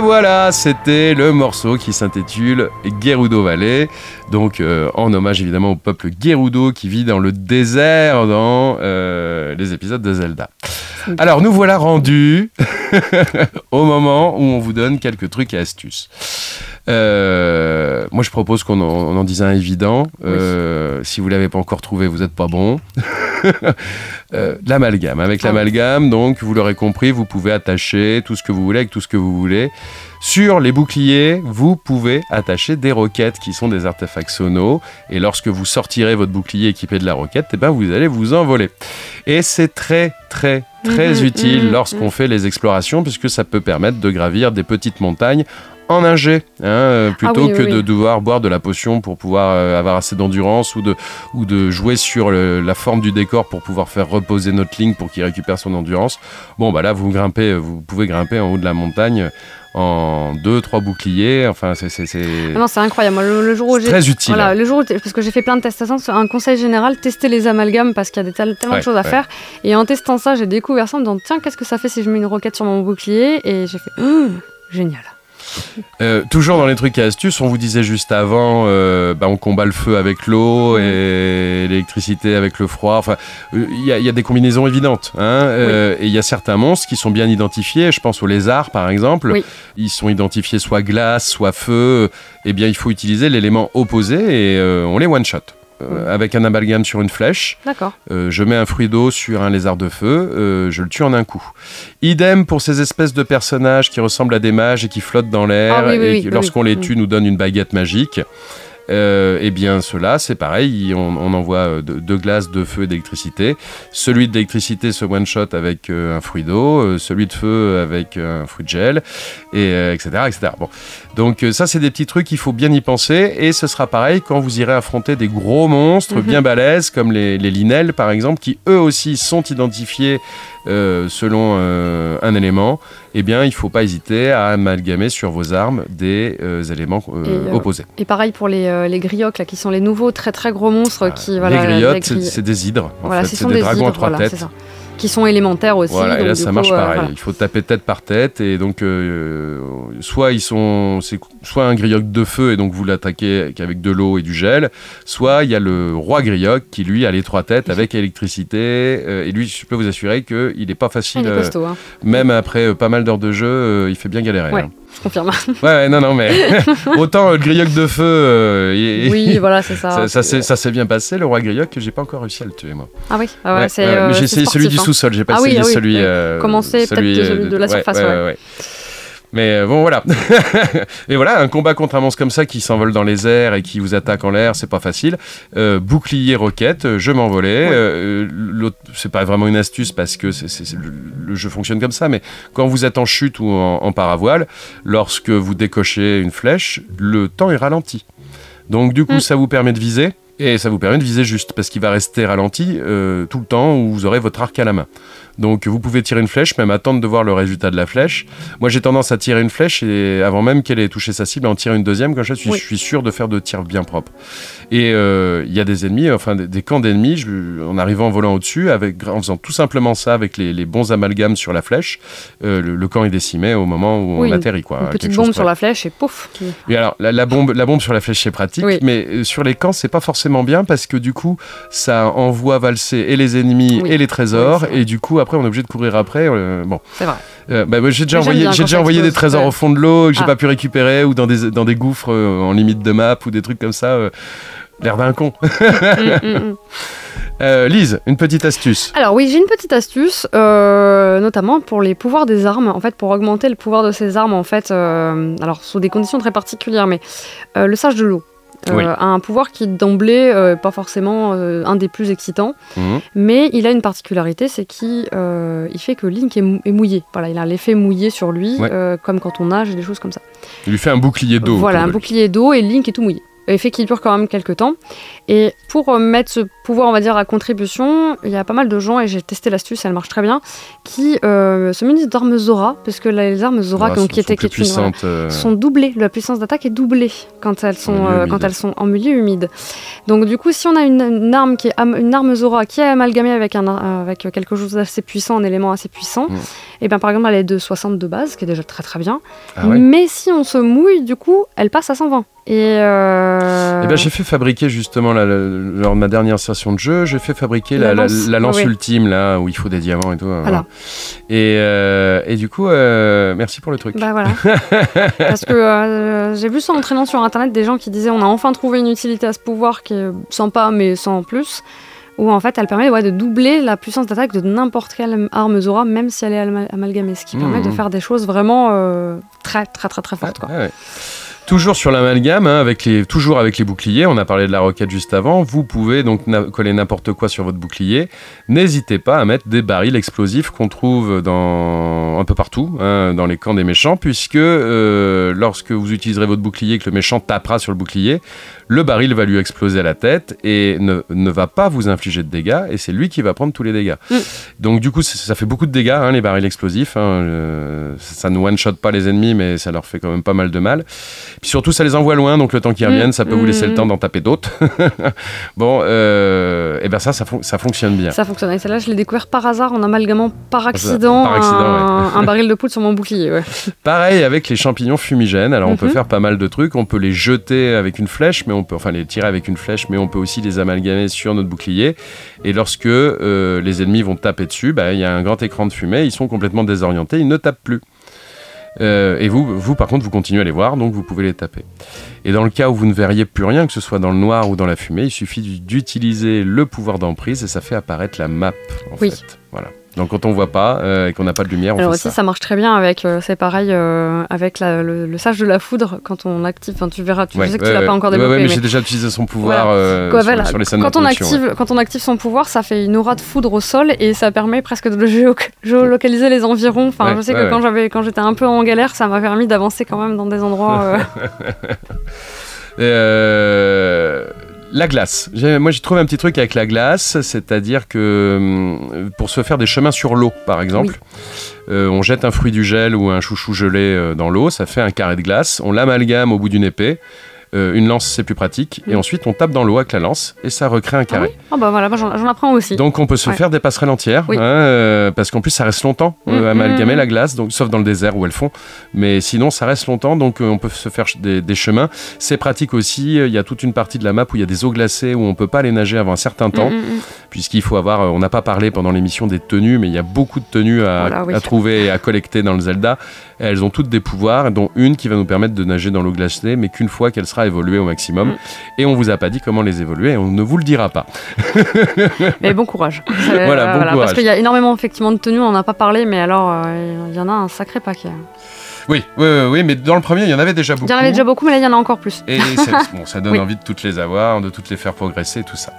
Voilà, c'était le morceau qui s'intitule Gerudo Valley, donc euh, en hommage évidemment au peuple Gerudo qui vit dans le désert dans euh, les épisodes de Zelda. Alors nous voilà rendus au moment où on vous donne quelques trucs et astuces. Euh, moi je propose qu'on en, on en dise un évident. Euh, Si vous l'avez pas encore trouvé, vous n'êtes pas bon. Euh, l'amalgame. Avec Ah l'amalgame, donc vous l'aurez compris, vous pouvez attacher tout ce que vous voulez avec tout ce que vous voulez. Sur les boucliers, vous pouvez attacher des roquettes qui sont des artefacts sonos. Et lorsque vous sortirez votre bouclier équipé de la roquette, eh ben vous allez vous envoler. Et c'est très, très, très Mhm, utile mhm, lorsqu'on mhm. fait les explorations, puisque ça peut permettre de gravir des petites montagnes en un jet, hein, euh, plutôt Ah oui, que oui, de oui. devoir boire de la potion pour pouvoir euh, avoir assez d'endurance ou de, ou de jouer sur le- la forme du décor pour pouvoir faire reposer notre ligne pour qu'il récupère son endurance. Bon, bah là, vous grimpez, euh, vous pouvez grimper en haut de la montagne en deux, trois boucliers. Enfin, c'est Ah non, c'est incroyable. Le, le jour où j'ai. très utile. Voilà, le jour où parce que j'ai fait plein de tests à ça, un conseil général, tester les amalgames parce qu'il y a des tel- tellement Ouais, de choses à ouais. faire. Et en testant ça, j'ai découvert ça en me disant tiens, qu'est-ce que ça fait si je mets une roquette sur mon bouclier? Et j'ai fait Hum, génial. Euh, toujours dans les trucs et astuces, on vous disait juste avant, euh, bah, on combat le feu avec l'eau et l'électricité avec le froid. Enfin, euh, il y, a- il y a des combinaisons évidentes. Hein, euh, Et il y a certains monstres qui sont bien identifiés. Je pense aux lézards, par exemple. Oui. Ils sont identifiés soit glace, soit feu. Eh bien, il faut utiliser l'élément opposé et on les one-shot. Euh, avec un amalgame sur une flèche, D'accord. euh, je mets un fruit d'eau sur un lézard de feu, euh, je le tue en un coup. Idem pour ces espèces de personnages qui ressemblent à des mages et qui flottent dans l'air Ah oui, oui, et oui, lorsqu'on les tue nous donnent une baguette magique. Euh, eh bien, ceux-là, c'est pareil, on, on envoie euh, de- deux glaces de feu et d'électricité. Celui de l'électricité se one-shot avec euh, un fruit d'eau, euh, celui de feu avec un fruit de gel, et, etc., etc. Bon. Donc ça, c'est des petits trucs, il faut bien y penser, et ce sera pareil quand vous irez affronter des gros monstres Mhm. bien balèzes, comme les, les linelles, par exemple, qui eux aussi sont identifiés selon un élément. Eh bien, il ne faut pas hésiter à amalgamer sur vos armes des éléments Et, opposés. Et pareil pour les, euh, les griocs, là, qui sont les nouveaux très très gros monstres qui. les Voilà, griottes, les c'est- gri- c'est des hydres. En voilà, fait, c'est sont des des dragons à hydres, trois voilà, c'est têtes. ça. Qui sont élémentaires aussi. Voilà, et là ça coup, marche euh, pareil. voilà. Il faut taper tête par tête et donc euh, soit ils sont, c'est soit un grioc de feu et donc vous l'attaquez avec de l'eau et du gel, soit il y a le roi grioc qui lui a les trois têtes avec électricité euh, et lui je peux vous assurer que il est pas facile. il est euh, costaud, hein. même après euh, pas mal d'heures de jeu, euh, il fait bien galérer. Ouais. hein. Je confirme. Ouais, ouais, non, non, mais autant euh, le grioc de feu, euh, oui, voilà, c'est ça. ça, s'est- bien passé. Le roi grioc, j'ai pas encore réussi à le tuer moi. Ah oui, ah ouais, Ouais, c'est. euh, j'ai essayé celui du hein. sous-sol, j'ai pas Ah essayé ah oui, celui. oui. euh, Commencer peut-être celui de la surface, ouais. Mais euh, bon, voilà. et voilà, un combat contre un monstre comme ça qui s'envole dans les airs et qui vous attaque en l'air, c'est pas facile. Euh, bouclier roquette, euh, je m'envolais. Ouais. Euh, l'autre- c'est pas vraiment une astuce parce que c'est, c'est- c'est- le, le jeu fonctionne comme ça, mais quand vous êtes en chute ou en, en paravoile, lorsque vous décochez une flèche, le temps est ralenti. Donc du coup, Mm. ça vous permet de viser. Et ça vous permet de viser juste, parce qu'il va rester ralenti euh, tout le temps où vous aurez votre arc à la main. Donc vous pouvez tirer une flèche, même attendre de voir le résultat de la flèche. Moi j'ai tendance à tirer une flèche et avant même qu'elle ait touché sa cible, en tirer une deuxième, comme ça je suis, Oui. je suis sûr de faire de tirs bien propres. Et euh, il y a des ennemis, enfin des, des camps d'ennemis, je- en arrivant en volant au-dessus, avec, en faisant tout simplement ça avec les, les bons amalgames sur la flèche, euh, le, le camp est décimé au moment où Oui, on atterrit. Quoi, Une petite bombe sur la flèche et pouf. Oui, alors la, la bombe, la bombe sur la flèche c'est pratique, Oui. mais euh, sur les camps c'est pas forcément bien parce que du coup ça envoie valser et les ennemis et les trésors et du coup après on est obligé de courir après. euh, bon, C'est vrai. Euh, bah, j'ai déjà envoyé, j'ai déjà des trésors ouais. au fond de l'eau que j'ai Ah. pas pu récupérer ou dans des dans des gouffres euh, en limite de map ou des trucs comme ça. L'air d'un con. Mm, mm, mm. Euh, Lise, une petite astuce. Alors oui, j'ai une petite astuce, euh, notamment pour les pouvoirs des armes. En fait, pour augmenter le pouvoir de ces armes, en fait, euh, alors sous des conditions très particulières, mais le sage de l'eau. Euh, Oui. a un pouvoir qui d'emblée euh, pas forcément euh, un des plus excitants, Mhm. mais il a une particularité, c'est qu'il euh, il fait que Link est, mou- est mouillé. Voilà, il a l'effet mouillé sur lui, Ouais. comme quand on nage et des choses comme ça. Il lui fait un bouclier d'eau. Voilà, un bouclier d'eau et Link est tout mouillé. Effet qui dure quand même quelques temps. Et pour mettre ce pouvoir, on va dire, à contribution, il y a pas mal de gens, et j'ai testé l'astuce, elle marche très bien, qui euh, se munissent d'armes Zora, parce que les armes Zora, Ah, donc, sont- qui étaient plus qui une- euh, sont doublées. La puissance d'attaque est doublée quand elles sont, euh, quand elles sont en milieu humide. Donc du coup, si on a une, une arme qui est une arme Zora qui est amalgamée avec un avec quelque chose d'assez puissant, un élément assez puissant, Mm. et bien par exemple elle est de 60 de base, qui est déjà très très bien. Ah ouais Mais si on se mouille, du coup, elle passe à 120. Et euh, Eh ben, j'ai fait fabriquer justement là, lors de ma dernière session de jeu, j'ai fait fabriquer la, La la- lance. la lance Ouais, ouais. ultime là où il faut des diamants et tout. hein, Voilà. Et, euh, et du coup, euh, merci pour le truc. Bah voilà. Parce que euh, j'ai vu ça en traînant sur internet des gens qui disaient on a enfin trouvé une utilité à ce pouvoir qui est sympa mais sans plus. Où en fait elle permet ouais, de doubler la puissance d'attaque de n'importe quelle arme Zora, même si elle est amalgamée. Ce qui permet de faire des choses vraiment euh, très très très très fortes. Quoi. Ouais, ouais. Toujours sur l'amalgame, hein, toujours avec les boucliers, on a parlé de la roquette juste avant, vous pouvez donc coller n'importe quoi sur votre bouclier. N'hésitez pas à mettre des barils explosifs qu'on trouve dans, un peu partout, hein, dans les camps des méchants, puisque euh, lorsque vous utiliserez votre bouclier et que le méchant tapera sur le bouclier, le baril va lui exploser à la tête et ne, ne va pas vous infliger de dégâts, et c'est lui qui va prendre tous les dégâts. Mm. Donc du coup, ça, fait beaucoup de dégâts, hein, les barils explosifs. hein, euh, ça ne one-shot pas les ennemis, mais ça leur fait quand même pas mal de mal. Puis surtout, ça les envoie loin, donc le temps qu'ils Mm. reviennent, ça peut vous laisser le Mm. temps d'en taper d'autres. bon, euh, et ben ça, ça, fon- ça fonctionne bien. Ça fonctionne. Et celle-là, je l'ai découvert par hasard en amalgamant par accident, par accident, un, un baril de poudre sur mon bouclier. ouais. Pareil avec les champignons fumigènes. Alors on peut Mhm. faire pas mal de trucs. On peut les jeter avec une flèche, mais on peut enfin les tirer avec une flèche, mais on peut aussi les amalgamer sur notre bouclier. Et lorsque euh, les ennemis vont taper dessus, bah, il y a un grand écran de fumée. Ils sont complètement désorientés. Ils ne tapent plus. Euh, et vous, vous, par contre, vous continuez à les voir, donc vous pouvez les taper. Et dans le cas où vous ne verriez plus rien, que ce soit dans le noir ou dans la fumée, il suffit d'utiliser le pouvoir d'emprise et ça fait apparaître la map. En Oui. fait. Voilà. Donc quand on voit pas euh, et qu'on n'a pas de lumière, on Alors fait aussi, ça. ça. marche très bien avec, euh, c'est pareil, euh, avec la- le, le sage de la foudre, quand on l'active, enfin, tu verras, tu Ouais, sais que ouais, tu l'as ouais. pas encore développé. mais, mais- j'ai déjà utilisé son pouvoir Voilà. Quoi, sur, voilà, sur les scènes quand, on active, quand on active son pouvoir, ça fait une aura de foudre au sol et ça permet presque de géo- géolocaliser les environs. Enfin, je sais que quand j'avais, quand j'étais un peu en galère, ça m'a permis d'avancer quand même dans des endroits. la glace. Moi, j'ai trouvé un petit truc avec la glace, c'est-à-dire que hum, pour se faire des chemins sur l'eau, par exemple, euh, on jette un fruit du gel ou un chouchou gelé euh, dans l'eau, ça fait un carré de glace, on l'amalgame au bout d'une épée. Euh, une lance, c'est plus pratique. Et Mm. ensuite, on tape dans l'eau avec la lance et ça recrée un carré. Ah bah voilà, j'en, apprends aussi. Donc on peut se Ouais. faire des passerelles entières, Oui. hein, euh, parce qu'en plus ça reste longtemps, euh, Mm, amalgamer mm, la glace, donc, sauf dans le désert où elles font, mais sinon ça reste longtemps, donc euh, on peut se faire des, des chemins. C'est pratique aussi, il y a toute une partie de la map où il y a des eaux glacées, où on peut pas aller nager avant un certain temps, Mm, mm, mm. puisqu'il faut avoir, on n'a pas parlé pendant l'émission des tenues, mais il y a beaucoup de tenues à, Voilà, oui. à trouver et à collecter dans le Zelda. Et elles ont toutes des pouvoirs, dont une qui va nous permettre de nager dans l'eau glacée, mais qu'une fois qu'elle sera évoluée au maximum. Mm. Et on vous a pas dit comment les évoluer, et on ne vous le dira pas. Mais bon courage. Euh, Voilà, bon courage. Parce qu'il y a énormément effectivement de tenues, on n'en a pas parlé, mais alors euh, il y en a un sacré paquet. Oui, oui, oui, mais dans le premier, il y en avait déjà beaucoup. Il y en avait déjà beaucoup, mais là il y en a encore plus. Et c'est- bon, ça donne Oui. envie de toutes les avoir, de toutes les faire progresser, tout ça.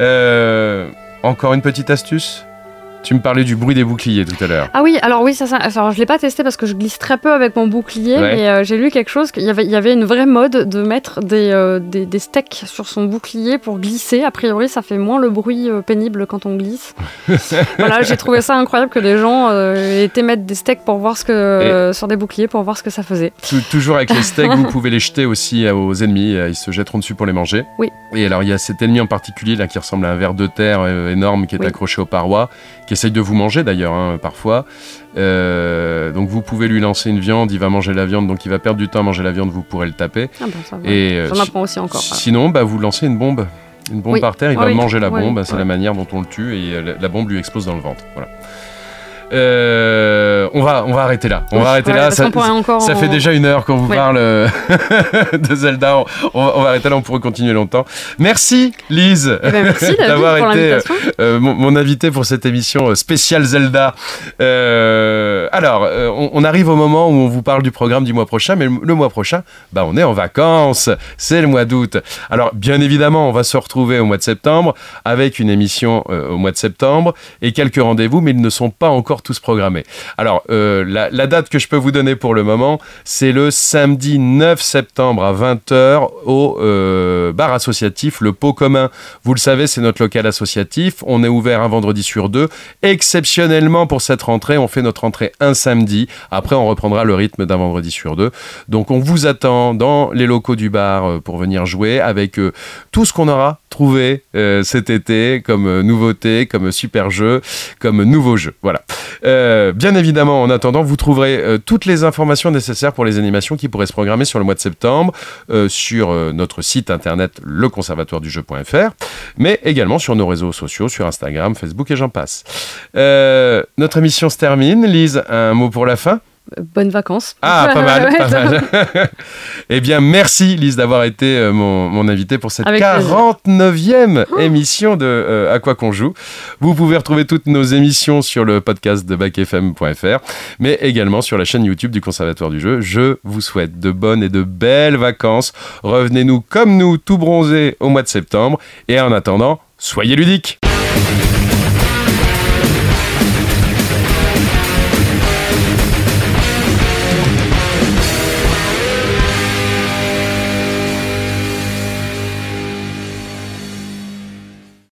Euh, encore une petite astuce? Tu me parlais du bruit des boucliers tout à l'heure. Ah oui, alors oui, ça, ça alors je l'ai pas testé parce que je glisse très peu avec mon bouclier, Ouais. mais euh, j'ai lu quelque chose qu'il y avait, il y avait une vraie mode de mettre des, euh, des, des steaks sur son bouclier pour glisser. A priori, ça fait moins le bruit euh, pénible quand on glisse. voilà, j'ai trouvé ça incroyable que les gens étaient mettre des steaks pour voir ce que sur des boucliers pour voir ce que ça faisait. Tou- Toujours avec les steaks, vous pouvez les jeter aussi aux ennemis, ils se jetteront dessus pour les manger. Oui. Et alors il y a cet ennemi en particulier là qui ressemble à un ver de terre énorme qui est Oui. accroché aux parois, qui essaye de vous manger d'ailleurs hein, parfois. Euh, donc vous pouvez lui lancer une viande, il va manger la viande, donc il va perdre du temps à manger la viande, vous pourrez le taper. Ah bon, ça va. Et euh, J'en apprends aussi encore. voilà. Sinon, bah, vous lancez une bombe. Une bombe Oui. par terre, il Ah va oui. manger la Oui, bombe, c'est la manière dont on le tue et euh, la, la bombe lui explose dans le ventre. Voilà. Euh, on, va, on va arrêter là. On Oui, va arrêter ouais, là. Ça, qu'on pourrait encore ça en- fait déjà une heure qu'on vous Ouais. parle euh, de Zelda. On, on va- on va arrêter là, on pourrait continuer longtemps. Merci Lise Eh ben, d'avoir été euh, mon, mon invité pour cette émission spéciale Zelda. Euh, alors, on, on arrive au moment où on vous parle du programme du mois prochain, mais le, le mois prochain, bah, on est en vacances. C'est le mois d'août. Alors, bien évidemment, on va se retrouver au mois de septembre avec une émission au mois de septembre et quelques rendez-vous, mais ils ne sont pas encore tous programmés. Alors, euh, la, date que je peux vous donner pour le moment, c'est le samedi 9 septembre à 20h au euh, bar associatif Le Pot Commun. Vous le savez, c'est notre local associatif. On est ouvert un vendredi sur deux. Exceptionnellement pour cette rentrée, on fait notre entrée un samedi. Après, on reprendra le rythme d'un vendredi sur deux. Donc, on vous attend dans les locaux du bar euh, pour venir jouer avec tout ce qu'on aura trouvé cet été comme nouveauté, comme super jeu, comme nouveau jeu. Voilà. Euh, bien évidemment, en attendant, vous trouverez euh, toutes les informations nécessaires pour les animations qui pourraient se programmer sur le mois de septembre euh, sur notre site internet leconservatoiredujeu.fr, mais également sur nos réseaux sociaux, sur Instagram, Facebook et j'en passe. notre émission se termine. Lise, un mot pour la fin? Bonnes vacances. Ah, pas mal. eh bien, merci Lise d'avoir été euh, mon, mon invité pour cette 49e émission de euh, À quoi qu'on joue. Vous pouvez retrouver toutes nos émissions sur le podcast de backfm.fr, mais également sur la chaîne YouTube du Conservatoire du jeu. Je vous souhaite de bonnes et de belles vacances. Revenez-nous comme nous, tout bronzés au mois de septembre. Et en attendant, soyez ludiques.